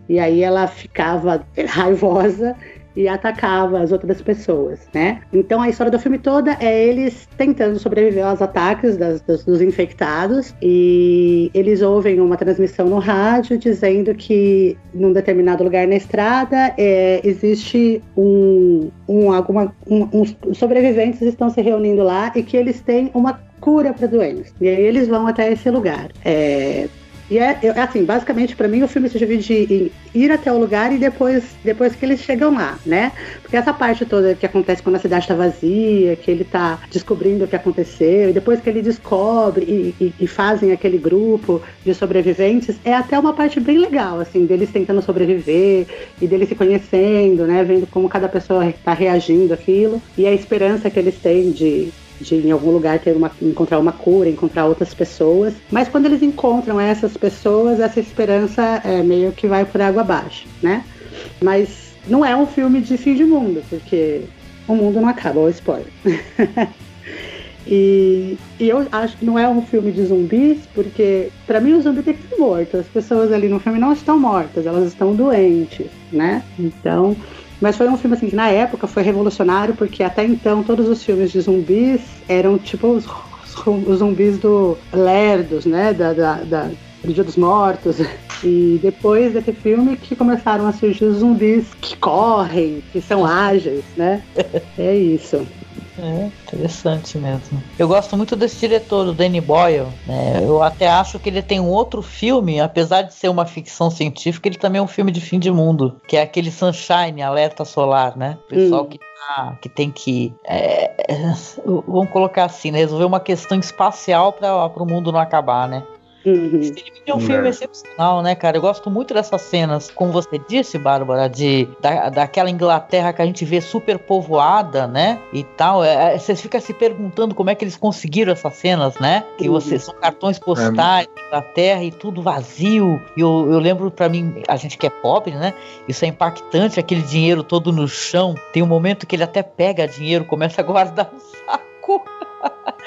E aí ela ficava raivosa e atacava as outras pessoas, né? Então a história do filme toda é eles tentando sobreviver aos ataques das, das, dos infectados e eles ouvem uma transmissão no rádio dizendo que num determinado lugar na estrada é, existe um, um alguma um, uns sobreviventes estão se reunindo lá e que eles têm uma cura para doenças e aí eles vão até esse lugar. É, e é, é assim, basicamente para mim o filme se divide em ir até o lugar e depois, depois que eles chegam lá, né? Porque essa parte toda que acontece quando a cidade está vazia, que ele está descobrindo o que aconteceu, e depois que ele descobre e, e, e, fazem aquele grupo de sobreviventes, é até uma parte bem legal, assim, deles tentando sobreviver e deles se conhecendo, né? Vendo como cada pessoa está reagindo àquilo e a esperança que eles têm de de em algum lugar ter uma, encontrar uma cura, encontrar outras pessoas. Mas quando eles encontram essas pessoas, essa esperança é meio que vai por água abaixo, né? Mas não é um filme de fim de mundo, porque o mundo não acaba, o spoiler. e, e, eu acho que não é um filme de zumbis, porque para mim o zumbi tem que ser morto. As pessoas ali no filme não estão mortas, elas estão doentes, né? Então mas foi um filme assim que na época foi revolucionário, porque até então todos os filmes de zumbis eram tipo os, os zumbis do Lerdos, né? Da, da, da, do Dia dos Mortos. E depois desse filme que começaram a surgir os zumbis que correm, que são ágeis, né? É isso. É, interessante mesmo. Eu gosto muito desse diretor, o Danny Boyle. Né? Eu até acho que ele tem um outro filme, apesar de ser uma ficção científica, ele também é um filme de fim de mundo, que é aquele Sunshine, Alerta Solar, né? O pessoal hum. que tá, que tem que. É, vamos colocar assim, né? Resolver uma questão espacial para o mundo não acabar, né? Uhum. É um filme é. excepcional, né, cara? Eu gosto muito dessas cenas, como você disse, Bárbara, de, da, daquela Inglaterra que a gente vê super povoada, né? E tal. É, é, você fica se perguntando como é que eles conseguiram essas cenas, né? Que uhum. você são cartões postais é. Inglaterra e tudo vazio. E eu, eu lembro para mim, a gente que é pobre, né? Isso é impactante, aquele dinheiro todo no chão. Tem um momento que ele até pega dinheiro, começa a guardar no saco.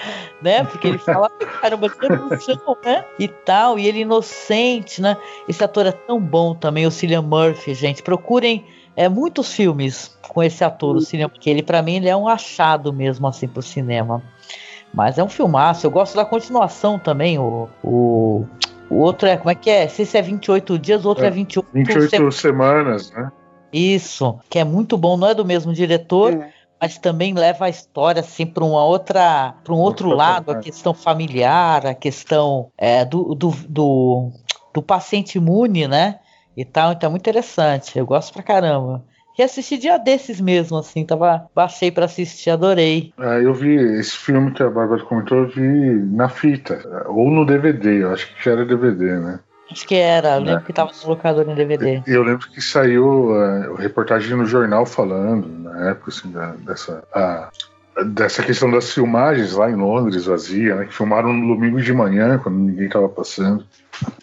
né? Porque ele fala, caramba, no chão, né? E tal, e ele inocente, né? Esse ator é tão bom também, o Cillian Murphy, gente. Procurem é, muitos filmes com esse ator, o Cillian, porque ele, para mim, ele é um achado mesmo, assim, pro cinema. Mas é um filmaço. Eu gosto da continuação também, o, o, o outro é, como é que é? Se esse é 28 dias, o outro é, é 28, 28 semanas, né? Isso, que é muito bom, não é do mesmo diretor, é mas também leva a história assim para uma outra, para um outro lado, a questão familiar, a questão é, do, do, do, do, paciente imune, né? E tal, então é muito interessante. Eu gosto pra caramba. E assisti dia desses mesmo, assim, tava, baixei para assistir, adorei. Ah, eu vi esse filme que a Bárbara comentou, eu vi na fita, ou no DVD, eu acho que era DVD, né? Acho que era, eu lembro é. que estava no locador em DVD. Eu lembro que saiu uh, reportagem no jornal falando, na época, assim, da, dessa. A, dessa questão das filmagens lá em Londres, vazia, né? Que filmaram no domingo de manhã, quando ninguém estava passando.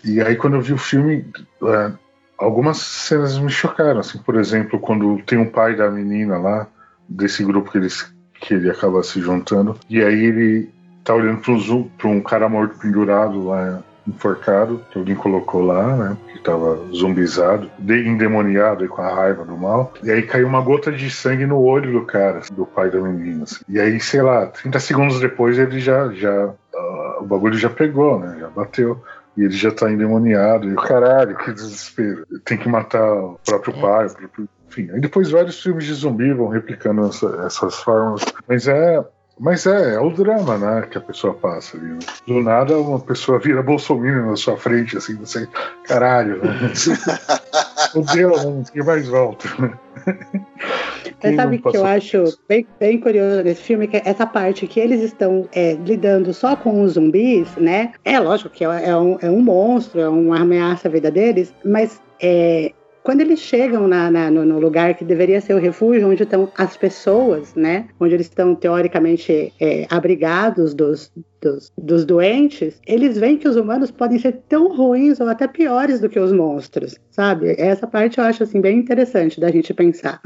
E aí, quando eu vi o filme, é, algumas cenas me chocaram. Assim, por exemplo, quando tem um pai da menina lá, desse grupo que, eles, que ele acaba se juntando, e aí ele tá olhando para um, um cara morto pendurado lá enforcado, que alguém colocou lá, né? Que tava zumbizado, endemoniado com a raiva do mal. E aí caiu uma gota de sangue no olho do cara, do pai da menina. Assim. E aí, sei lá, 30 segundos depois ele já. já uh, o bagulho já pegou, né? Já bateu. E ele já tá endemoniado. E o caralho, que desespero. Tem que matar o próprio pai, o próprio enfim, aí depois vários filmes de zumbi vão replicando essa, essas formas. Mas é, mas é, é o drama, né, que a pessoa passa ali. Né? Do nada uma pessoa vira Bolsonaro na sua frente, assim, você, caralho, né? Deus, não tem mais volta. Você sabe que eu acho bem, bem curioso nesse filme, que é essa parte que eles estão é, lidando só com os zumbis, né? É lógico que é, é, um, é um monstro, é uma ameaça à vida deles, mas é, quando eles chegam na, na, no, no, lugar que deveria ser o refúgio, onde estão as pessoas, né? Onde eles estão teoricamente é, abrigados dos, dos, dos doentes, eles veem que os humanos podem ser tão ruins ou até piores do que os monstros, sabe? Essa parte eu acho assim bem interessante da gente pensar.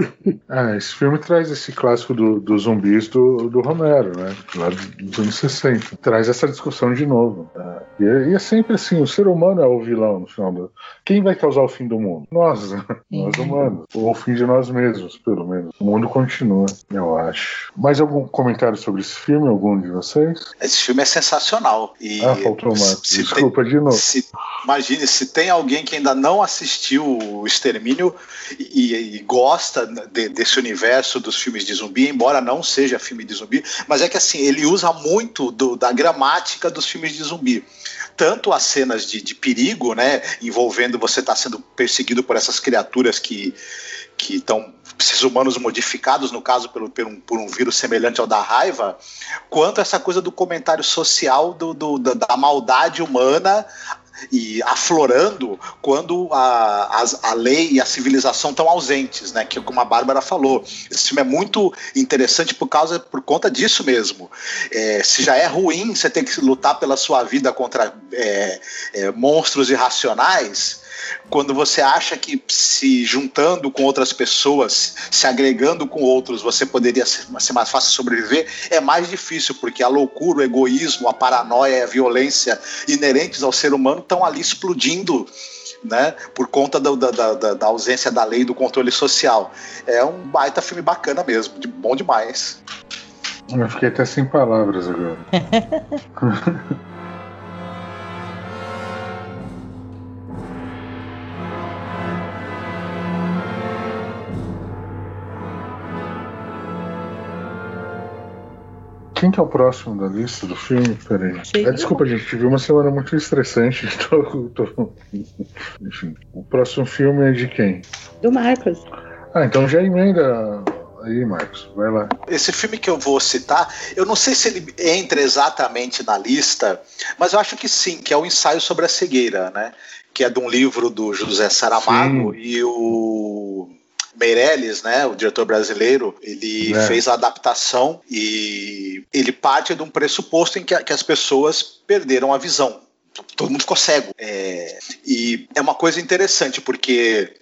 Ah, esse filme traz esse clássico dos do zumbis do, do Romero, né? Lá dos anos 60. Traz essa discussão de novo. Né? E, é, e, é, sempre assim: o ser humano é o vilão no final do. Quem vai causar o fim do mundo? Nós, né? nós humanos. Ou o fim de nós mesmos, pelo menos. O mundo continua, eu acho. Mais algum comentário sobre esse filme? Algum de vocês? Esse filme é sensacional. E ah, faltou mais. Desculpa tem, de novo. Se, imagine, se tem alguém que ainda não assistiu o Extermínio e, e gosta de, desse universo dos filmes de zumbi, embora não seja filme de zumbi, mas é que assim, ele usa muito do, da gramática dos filmes de zumbi tanto as cenas de, de, perigo, né, envolvendo você estar tá sendo perseguido por essas criaturas que que estão esses humanos modificados, no caso, pelo, por, um, por um vírus semelhante ao da raiva, quanto essa coisa do comentário social do, do da, da maldade humana e aflorando quando a, a, a, lei e a civilização estão ausentes, né? Que como a Bárbara falou, esse filme é muito interessante por causa por conta disso mesmo. É, se já é ruim você ter que lutar pela sua vida contra é, é, monstros irracionais, quando você acha que se juntando com outras pessoas, se agregando com outros, você poderia ser, ser mais fácil sobreviver, é mais difícil, porque a loucura, o egoísmo, a paranoia e a violência inerentes ao ser humano estão ali explodindo né, por conta da, da, da, da, ausência da lei do controle social. É um baita filme bacana mesmo, de, bom demais. Eu fiquei até sem palavras agora. Quem que é o próximo da lista do filme? Peraí. É, desculpa, gente, tive uma semana muito estressante. Tô, tô... Enfim, o próximo filme é de quem? Do Marcos. Ah, então já emenda aí, Marcos. Vai lá. Esse filme que eu vou citar, eu não sei se ele entra exatamente na lista, mas eu acho que sim, que é o ensaio sobre a cegueira, né? Que é de um livro do José Saramago sim. e o Meirelles, né, o diretor brasileiro, ele é. fez a adaptação e ele parte de um pressuposto em que, que as pessoas perderam a visão todo mundo ficou cego. É, e é uma coisa interessante, porque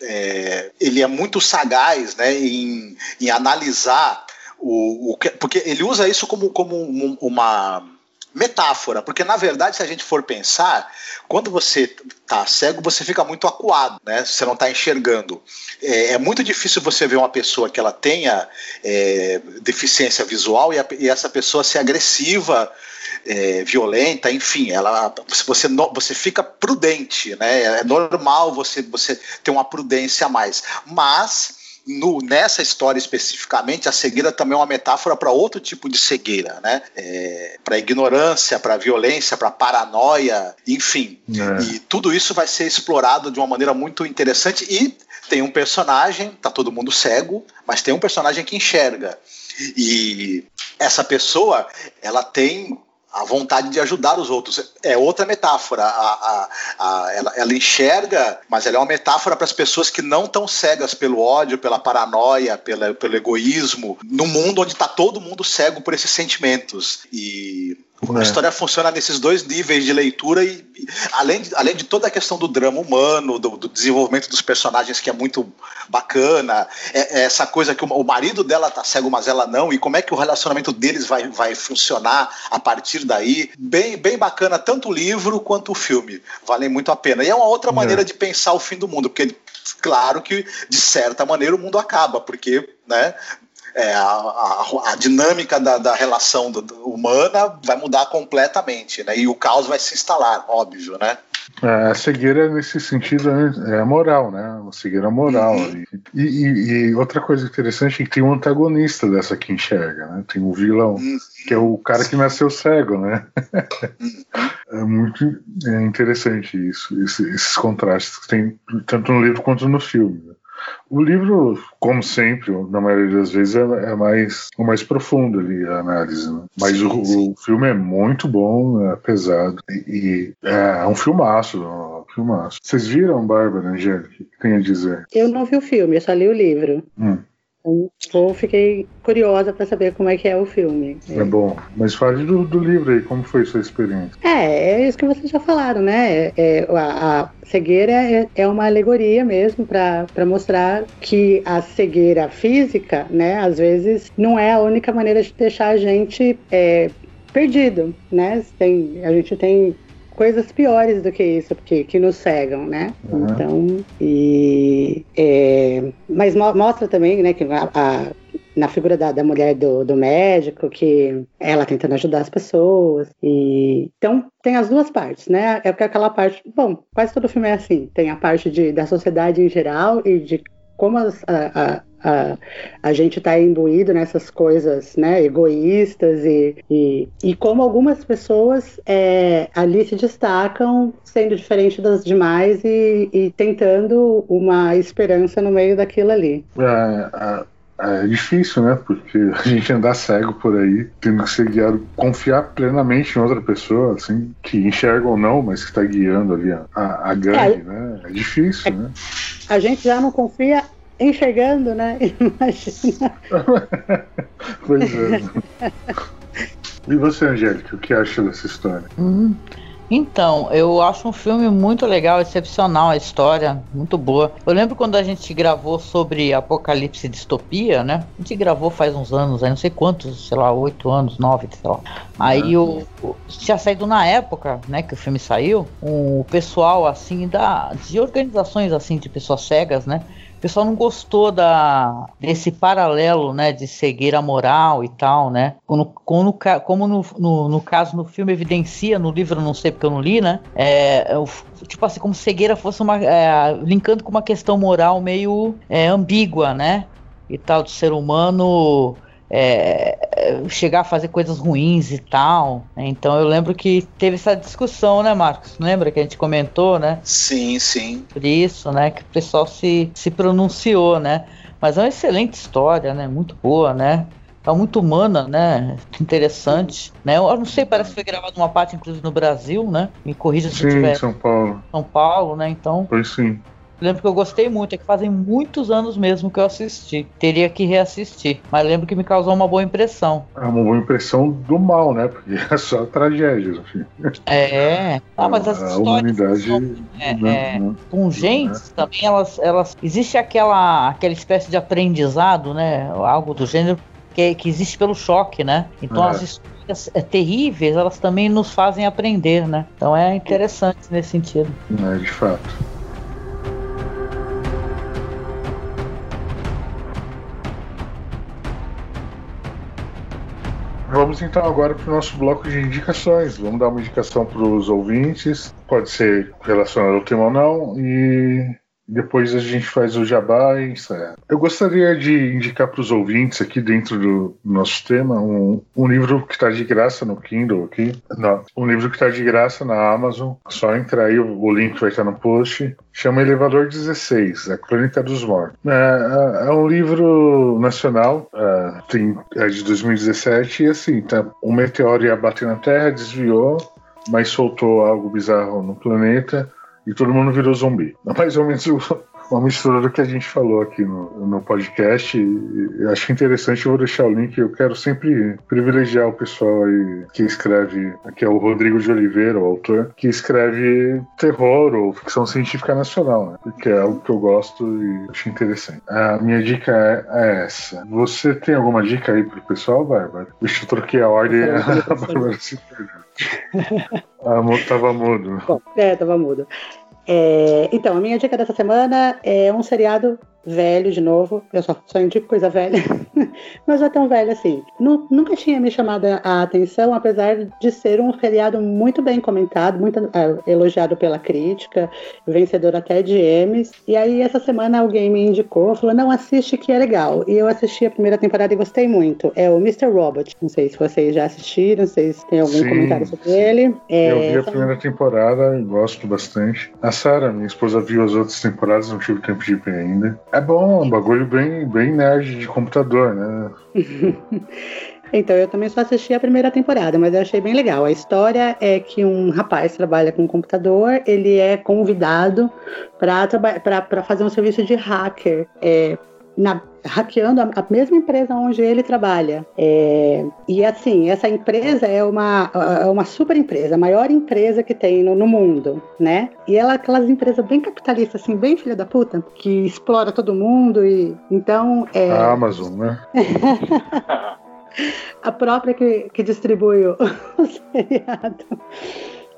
é, ele é muito sagaz né, em, em analisar o, o que, porque ele usa isso como, como um, uma metáfora, porque na verdade, se a gente for pensar, quando você tá cego, você fica muito acuado, né? Você não está enxergando. É, é, muito difícil você ver uma pessoa que ela tenha é, deficiência visual e, a, e, essa pessoa ser agressiva, é, violenta, enfim, ela, você, você fica prudente, né? É normal você, você ter uma prudência a mais, mas no, nessa história especificamente, a cegueira também é uma metáfora para outro tipo de cegueira, né? É, para ignorância, para violência, para paranoia, enfim. É. E tudo isso vai ser explorado de uma maneira muito interessante e tem um personagem, tá todo mundo cego, mas tem um personagem que enxerga. E essa pessoa, ela tem a vontade de ajudar os outros. É outra metáfora. A, a, a, ela, ela, enxerga, mas ela é uma metáfora para as pessoas que não estão cegas pelo ódio, pela paranoia, pela, pelo egoísmo, num mundo onde está todo mundo cego por esses sentimentos. E a é. história funciona nesses dois níveis de leitura e, e, além, de, além de toda a questão do drama humano, do, do desenvolvimento dos personagens que é muito bacana, é, é essa coisa que o, o, marido dela tá cego, mas ela não, e como é que o relacionamento deles vai, vai funcionar a partir daí. Bem, bem bacana, tanto o livro quanto o filme. Valem muito a pena. E é uma outra é. maneira de pensar o fim do mundo, porque claro que, de certa maneira, o mundo acaba, porque né, é, a, a, a, dinâmica da, da relação do, do humana vai mudar completamente, né? E o caos vai se instalar, óbvio, né? É, a cegueira nesse sentido é moral, né? Uma cegueira moral. Uhum. E, e, e, outra coisa interessante é que tem um antagonista dessa que enxerga, né? Tem um vilão, uhum. que é o cara que nasceu cego, né? Uhum. é muito é interessante isso, esses contrastes que tem tanto no livro quanto no filme. Né? O livro, como sempre, na maioria das vezes, é, é mais, é mais profundo ali a análise. Né? Mas sim, o, sim. o, filme é muito bom, é pesado. E, e é um filmaço. Um filmaço. Vocês viram, Bárbara, Angélica? O que tem a dizer? Eu não vi o filme, eu só li o livro. Hum. Então, fiquei curiosa para saber como é que é o filme. É bom. Mas fale do, do, livro aí, como foi sua experiência? É, é isso que vocês já falaram, né? É, a, a, cegueira é, é, uma alegoria mesmo para mostrar que a cegueira física, né, às vezes não é a única maneira de deixar a gente é, perdido, né? Tem, a gente tem coisas piores do que isso, porque que nos cegam, né? Uhum. Então, e é, mas mo mostra também, né, que a, a na figura da, da mulher do, do, médico, que ela tentando ajudar as pessoas. E então tem as duas partes, né? É porque aquela parte, bom, quase todo filme é assim. Tem a parte de, da sociedade em geral e de como as, a, a, a gente está imbuído nessas coisas né, egoístas e, e, e como algumas pessoas é, ali se destacam sendo diferente das demais e, e, tentando uma esperança no meio daquilo ali. É, é, é difícil, né? Porque a gente andar cego por aí, tendo que ser guiado, confiar plenamente em outra pessoa, assim, que enxerga ou não, mas que está guiando ali a, a, a gangue, é, né? É difícil, né? A gente já não confia enxergando, né? Imagina. pois é. E você, Angélica, o que acha dessa história? Hum. Então, eu acho um filme muito legal, excepcional, a história muito boa. Eu lembro quando a gente gravou sobre Apocalipse e Distopia, né? A gente gravou faz uns anos, aí não sei quantos, sei lá, oito anos, nove, sei lá. Aí o, o, tinha saído na época, né, que o filme saiu, o pessoal assim da de organizações assim de pessoas cegas, né? O pessoal não gostou da, desse paralelo, né, de cegueira moral e tal, né? Como, como, como no, no, no, caso no filme evidencia, no livro não sei porque eu não li, né? É, é tipo assim, como cegueira fosse uma. É, linkando com uma questão moral meio é, ambígua, né? E tal, do ser humano é, chegar a fazer coisas ruins e tal. Né? Então eu lembro que teve essa discussão, né, Marcos? Lembra que a gente comentou, né? Sim, sim. Por isso, né, que o pessoal se, se pronunciou, né? Mas é uma excelente história, né? Muito boa, né? É muito humana, né? Interessante, né? Eu não sei, parece que foi gravado uma parte, inclusive, no Brasil, né? Me corrija se sim, eu tiver. São Paulo. São Paulo, né? Então. Foi sim lembro que eu gostei muito, é que fazem muitos anos mesmo que eu assisti. Teria que reassistir. Mas lembro que me causou uma boa impressão. É uma boa impressão do mal, né? Porque é só tragédias, enfim. É. Ah, mas as a histórias humanidade, são, é, é, pungentes né? também, elas, elas. Existe aquela, aquela espécie de aprendizado, né? Algo do gênero que, que existe pelo choque, né? Então é. as histórias é, terríveis, elas também nos fazem aprender, né? Então é interessante nesse sentido. É, de fato. Vamos então agora para o nosso bloco de indicações. Vamos dar uma indicação para os ouvintes, pode ser relacionado ao tema ou não, e depois a gente faz o jabá e encerra. Eu gostaria de indicar para os ouvintes aqui dentro do nosso tema um, um livro que está de graça no Kindle aqui. Não, um livro que está de graça na Amazon. Só entrar aí, o link vai estar no post. Chama Elevador 16, A Crônica dos Mortos. É, é, é um livro nacional, é, tem, é de 2017 e assim, tá, um meteoro ia bater na Terra, desviou, mas soltou algo bizarro no planeta e todo mundo virou zumbi. Mais ou menos uma mistura do que a gente falou aqui no, no podcast. E acho interessante, eu vou deixar o link. Eu quero sempre privilegiar o pessoal aí que escreve, que é o Rodrigo de Oliveira, o autor, que escreve terror ou ficção científica nacional, né? Porque é algo que eu gosto e acho interessante. A minha dica é, é essa. Você tem alguma dica aí pro pessoal, Bárbara? Deixa eu troquei a ordem. A Bárbara se perdeu. Tava mudo. Bom, é, tava mudo. É, então, a minha dica dessa semana é um seriado velho de novo. Eu só, só indico coisa velha, mas não é tão velho assim. nunca tinha me chamado a atenção, apesar de ser um seriado muito bem comentado, muito é, elogiado pela crítica, vencedor até de Emmys. E aí, essa semana, alguém me indicou, falou: não, assiste que é legal. E eu assisti a primeira temporada e gostei muito. É o Mr. Robot. Não sei se vocês já assistiram, não sei se tem algum sim, comentário sobre ele. É, eu vi a primeira temporada e gosto bastante. A Sarah, minha esposa, viu as outras temporadas, não tive tempo de ver ainda. É bom, um bagulho bem, bem nerd de computador, né? então, eu também só assisti a primeira temporada, mas eu achei bem legal. A história é que um rapaz trabalha com computador, ele é convidado para fazer um serviço de hacker. É, na, hackeando a, a, mesma empresa onde ele trabalha. É, e assim, essa empresa é uma, é uma super empresa, a maior empresa que tem no, no, mundo, né? E ela é aquelas empresas bem capitalistas, assim, bem filha da puta, que explora todo mundo e então. É... A Amazon, né? a própria que, que distribui o, o seriado.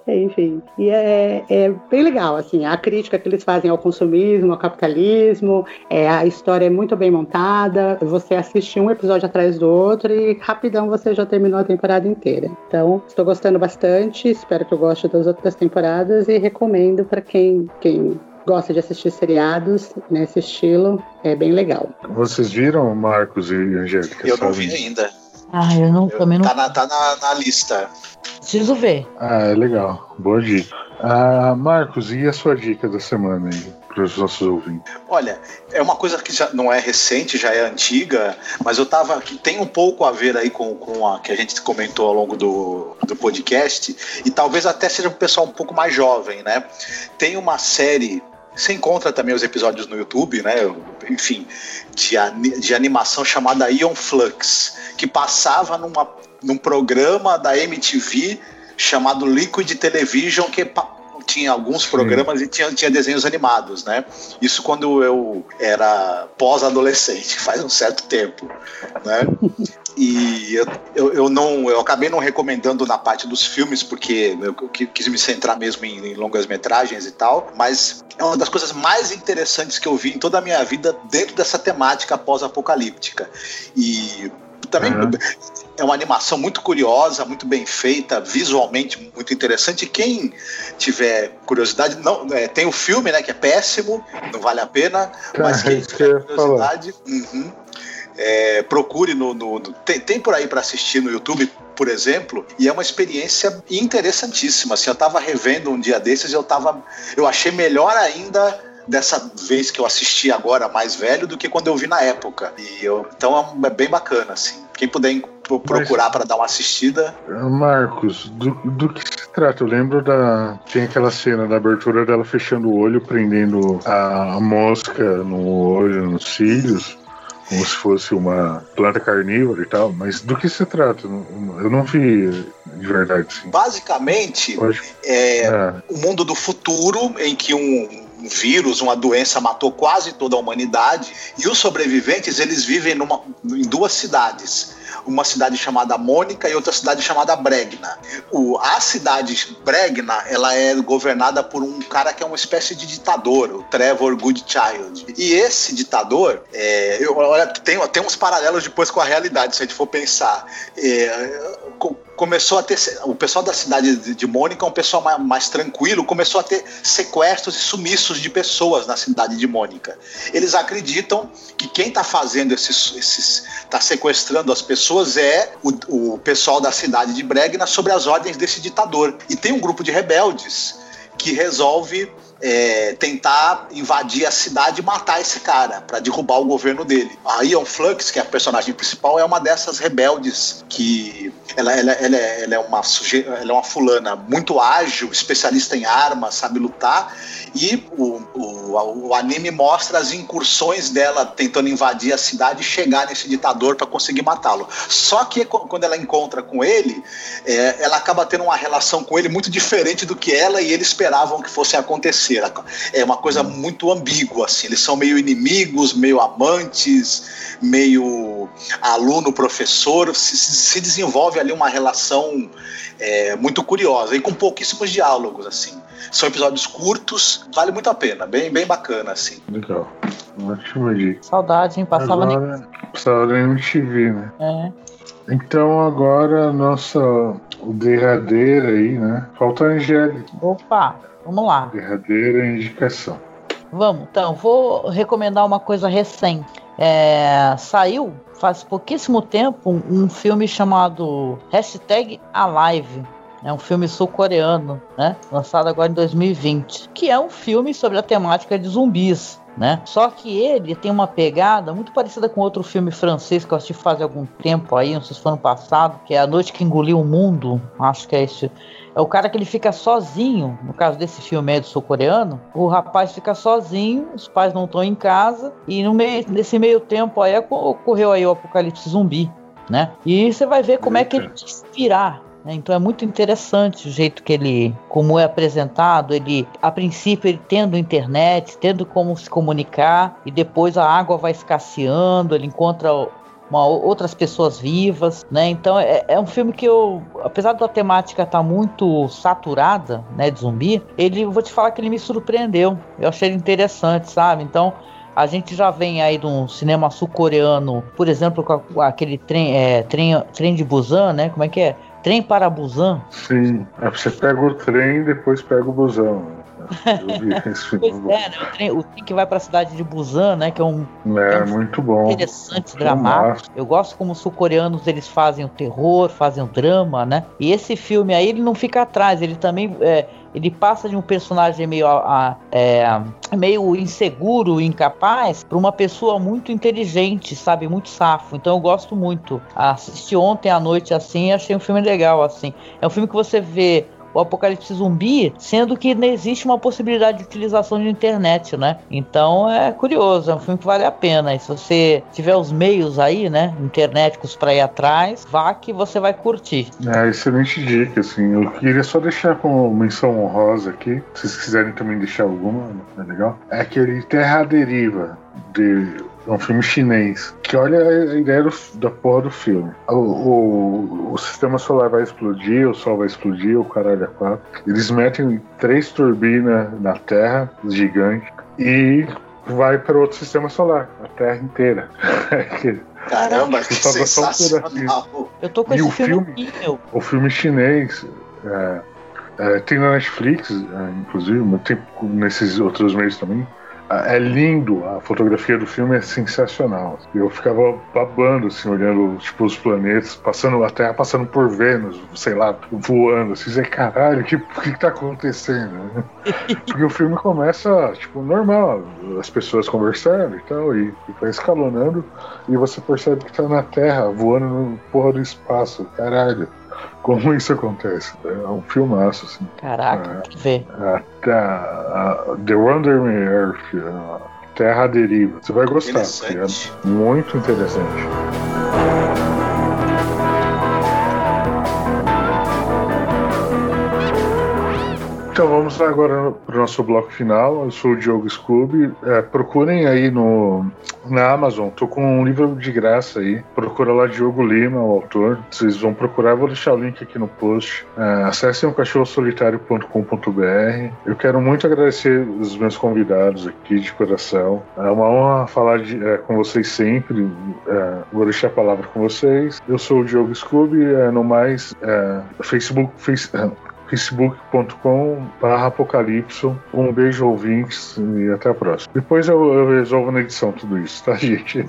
Enfim, e é, é, bem legal, assim, a crítica que eles fazem ao consumismo, ao capitalismo, é, a história é muito bem montada, você assiste um episódio atrás do outro e rapidão você já terminou a temporada inteira. Então, estou gostando bastante, espero que eu goste das outras temporadas e recomendo para quem, quem gosta de assistir seriados nesse estilo, é bem legal. Vocês viram, Marcos e Angélica? Eu não vi ainda. Ah, eu não, eu, também não. Tá na, tá na, na lista. Preciso ver. Ah, é legal. Boa dica. Ah, Marcos, e a sua dica da semana aí? Para os nossos ouvintes. Olha, é uma coisa que já não é recente, já é antiga, mas eu tava. tem um pouco a ver aí com, com a que a gente comentou ao longo do, do podcast, e talvez até seja um pessoal um pouco mais jovem, né? Tem uma série você encontra também os episódios no YouTube, né? Enfim, de, de animação chamada Ion Flux, que passava numa, num programa da MTV chamado Liquid Television, que tinha alguns programas Sim. e tinha, tinha desenhos animados, né? Isso quando eu era pós-adolescente, faz um certo tempo, né? E eu, eu, eu, não, eu acabei não recomendando na parte dos filmes, porque eu quis me centrar mesmo em, em longas metragens e tal, mas é uma das coisas mais interessantes que eu vi em toda a minha vida dentro dessa temática pós-apocalíptica. E também uhum. é uma animação muito curiosa, muito bem feita, visualmente muito interessante. Quem tiver curiosidade, não, é, tem o filme, né, que é péssimo, não vale a pena, mas quem tiver curiosidade, uhum, é, procure no, no, no tem, tem, por aí para assistir no YouTube, por exemplo, e é uma experiência interessantíssima. Assim, eu estava revendo um dia desses, e eu tava, eu achei melhor ainda dessa vez que eu assisti agora mais velho do que quando eu vi na época. E eu, então é bem bacana, assim. Quem puder procurar para dar uma assistida. Marcos, do, do que se trata? Eu lembro da. Tem aquela cena da abertura dela fechando o olho, prendendo a mosca no olho, nos cílios como se fosse uma planta carnívora e tal, mas do que se trata? Eu não vi de verdade. Sim. Basicamente, é, é o mundo do futuro em que um um vírus, uma doença matou quase toda a humanidade e os sobreviventes eles vivem numa, em duas cidades uma cidade chamada Mônica e outra cidade chamada Bregna. O, a cidade Bregna ela é governada por um cara que é uma espécie de ditador, o Trevor Goodchild. E esse ditador, é, eu, olha, tem, tem uns paralelos depois com a realidade, se a gente for pensar. É, começou a ter. O pessoal da cidade de Mônica, um pessoal mais, mais, tranquilo, começou a ter sequestros e sumiços de pessoas na cidade de Mônica. Eles acreditam que quem está fazendo esses. esses está sequestrando as pessoas é o, o pessoal da cidade de Bregna sobre as ordens desse ditador. E tem um grupo de rebeldes que resolve é, tentar invadir a cidade e matar esse cara para derrubar o governo dele. A Ion Flux, que é a personagem principal, é uma dessas rebeldes que ela, ela, ela, é, ela é uma suje... ela é uma fulana muito ágil, especialista em armas, sabe lutar e o, o, o anime mostra as incursões dela tentando invadir a cidade e chegar nesse ditador para conseguir matá-lo. Só que quando ela encontra com ele, é, ela acaba tendo uma relação com ele muito diferente do que ela e ele esperavam que fosse acontecer é uma coisa muito ambígua, assim. Eles são meio inimigos, meio amantes, meio aluno-professor. Se, se, desenvolve ali uma relação é, muito curiosa e com pouquíssimos diálogos, assim. São episódios curtos, vale muito a pena, bem, bem bacana, assim. Legal. Ótimo dia. Saudade, hein? Passava agora, nem... Passava na MTV, né? É. Então agora a nossa o derradeira aí, né? Falta a Angélica. Opa! Vamos lá. Derradeira indicação. Vamos, então, vou recomendar uma coisa recente. É, saiu faz pouquíssimo tempo um, um filme chamado Hashtag Alive. É um filme sul-coreano, né? Lançado agora em 2020. Que é um filme sobre a temática de zumbis. Né? Só que ele tem uma pegada muito parecida com outro filme francês que eu assisti faz algum tempo aí, não sei se foi ano passado, que é A Noite que Engoliu o Mundo. Acho que é esse é o cara que ele fica sozinho, no caso desse filme aí do sul-coreano, o rapaz fica sozinho, os pais não estão em casa, e no meio, nesse meio tempo aí ocorreu aí o apocalipse zumbi, né? E você vai ver como é que ele se inspirar né? então é muito interessante o jeito que ele, como é apresentado, ele, a princípio, ele tendo internet, tendo como se comunicar, e depois a água vai escasseando, ele encontra uma, outras pessoas vivas, né? Então é, é, um filme que eu, apesar da temática estar tá muito saturada, né, de zumbi, ele, vou te falar que ele me surpreendeu. Eu achei ele interessante, sabe? Então a gente já vem aí de um cinema sul-coreano, por exemplo, com aquele trem, é, trem, trem de Busan, né? Como é que é? Trem para Busan. Sim, é, você pega o trem e depois pega o busão. pois é, né? o, trem, o trem que vai para a cidade de Busan, né? Que é um. É, é muito bom. Interessante, dramático. Eu gosto como os sul-coreanos eles fazem o terror, fazem o drama, né? E esse filme aí ele não fica atrás, ele também. É, ele passa de um personagem meio, a, é, meio inseguro, incapaz, para uma pessoa muito inteligente, sabe, muito safo. Então eu gosto muito. Assisti ontem à noite assim, achei um filme legal assim. É um filme que você vê o apocalipse zumbi, sendo que não existe uma possibilidade de utilização de internet, né? Então é curioso, é um filme que vale a pena. E se você tiver os meios aí, né, internéticos para ir atrás, vá que você vai curtir. É, excelente dica, assim. Eu queria só deixar como menção honrosa aqui, se vocês quiserem também deixar alguma, é legal. É aquele Terra Deriva de é um filme chinês. Que olha a ideia do, da porra do filme. O, o, o, sistema solar vai explodir, o sol vai explodir, o caralho é quatro. Eles metem três turbinas na Terra, gigantes, e vai para outro sistema solar, a Terra inteira. Caramba, que sensacional. Eu tô com e esse filme, filme aqui, O filme chinês é, é, tem na Netflix, é, inclusive, mas tem nesses outros meios também é lindo, a fotografia do filme é sensacional. Eu ficava babando, assim, olhando tipo, os planetas, passando a Terra passando por Vênus, sei lá, voando, assim, dizer, caralho, que, o que, que tá acontecendo? Porque o filme começa, tipo, normal, as pessoas conversando e tal, e, e vai escalonando, e você percebe que tá na Terra, voando no porra do espaço, caralho como isso acontece. É um filmaço, assim. Caraca, é, tem que ver. É, a, The Wonder Earth, Terra à Deriva. Você vai gostar, é muito interessante. Então vamos agora para o nosso bloco final. Eu sou o Diogo Scooby. É, procurem aí no, na Amazon. Tô com um livro de graça aí. Procura lá Diogo Lima, o autor. Vocês vão procurar. Vou deixar o link aqui no post. É, acessem o cachorrosolitário.com.br. Eu quero muito agradecer os meus convidados aqui de coração. É uma honra falar de, é, com vocês sempre. É, vou deixar a palavra com vocês. Eu sou o Diogo Scooby. É, no mais, é, Facebook, face, facebook.com apocalipso. Um beijo, ouvintes, e até a próxima. Depois eu, eu, resolvo na edição tudo isso, tá, gente?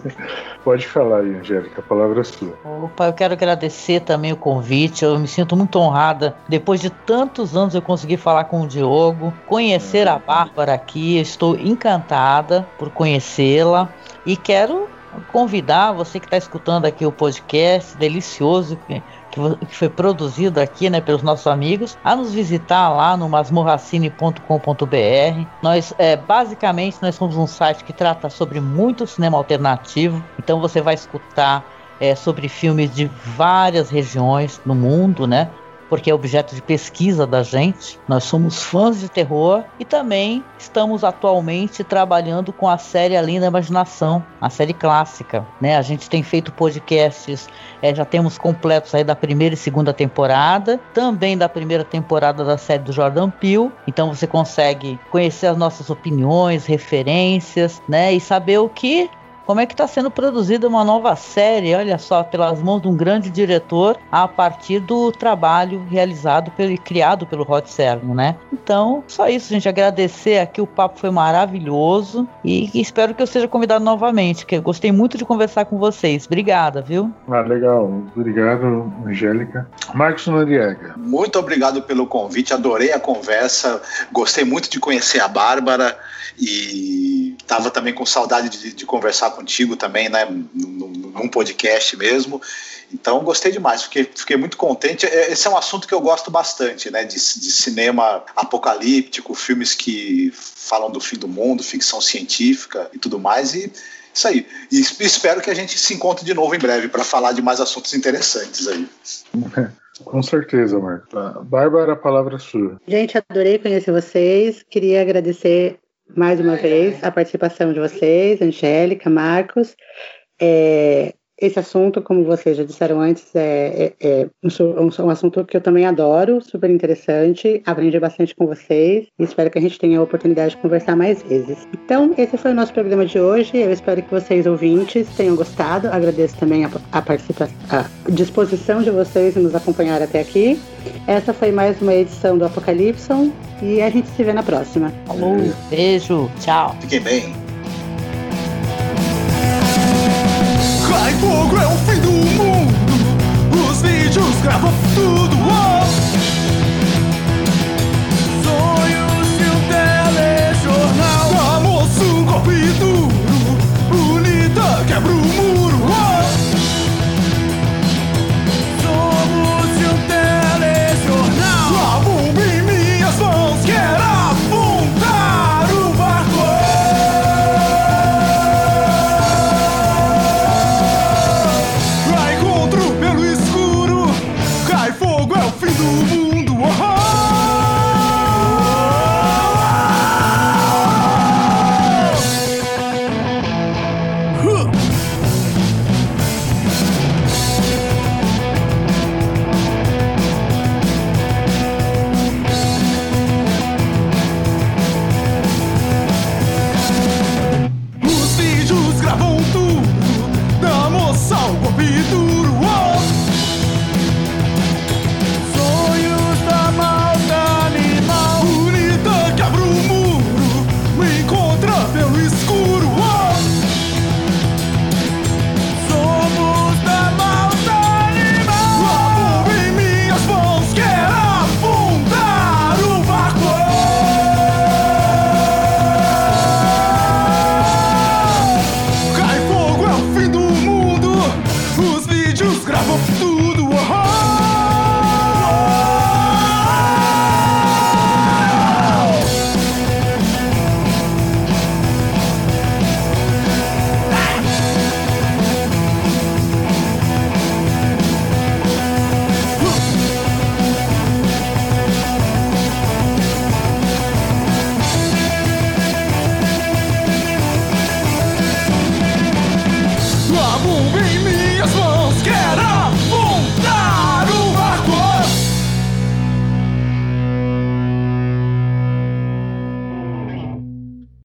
Pode falar aí, Angélica, a palavra é sua. Opa, eu quero agradecer também o convite, eu me sinto muito honrada. Depois de tantos anos eu consegui falar com o Diogo, conhecer a Bárbara aqui, estou encantada por conhecê-la e quero convidar você que está escutando aqui o podcast delicioso que foi produzido aqui, né, pelos nossos amigos, a nos visitar lá no masmorracine.com.br. Nós, é, basicamente, nós somos um site que trata sobre muito cinema alternativo, então você vai escutar é, sobre filmes de várias regiões no mundo, né? Porque é objeto de pesquisa da gente. Nós somos fãs de terror e também estamos atualmente trabalhando com a série Além da Imaginação, a série clássica. Né? A gente tem feito podcasts, é, já temos completos aí da primeira e segunda temporada, também da primeira temporada da série do Jordan Peele. Então você consegue conhecer as nossas opiniões, referências, né? E saber o que como é que está sendo produzida uma nova série, olha só, pelas mãos de um grande diretor, a partir do trabalho realizado pelo, e criado pelo Rod Sermo, né? Então, só isso, gente, agradecer aqui, o papo foi maravilhoso e, e espero que eu seja convidado novamente, que eu gostei muito de conversar com vocês. Obrigada, viu? Ah, legal. Obrigado, Angélica. Marcos Noriega. Muito obrigado pelo convite, adorei a conversa, gostei muito de conhecer a Bárbara e estava também com saudade de, de, conversar contigo também, né, num, num podcast mesmo. Então gostei demais, fiquei, fiquei muito contente. É, esse é um assunto que eu gosto bastante, né? De, de, cinema apocalíptico, filmes que falam do fim do mundo, ficção científica e tudo mais. E isso aí. E espero que a gente se encontre de novo em breve para falar de mais assuntos interessantes aí. Com certeza, Marco. Bárbara, a palavra é sua. Gente, adorei conhecer vocês. Queria agradecer mais uma vez a participação de vocês, Angélica, Marcos. É, esse assunto, como vocês já disseram antes, é, é, é um, um, assunto que eu também adoro, super interessante. Aprendi bastante com vocês e espero que a gente tenha a oportunidade de conversar mais vezes. Então, esse foi o nosso programa de hoje. Eu espero que vocês, ouvintes, tenham gostado. Agradeço também a, a participação, a disposição de vocês em nos acompanhar até aqui. Essa foi mais uma edição do Apocalipson e a gente se vê na próxima. Falou, beijo, tchau. Fiquem bem. fogo é o fim do mundo. Os vídeos gravam tudo. Oh! Sonhos de um telejornal. Famoso um golpe do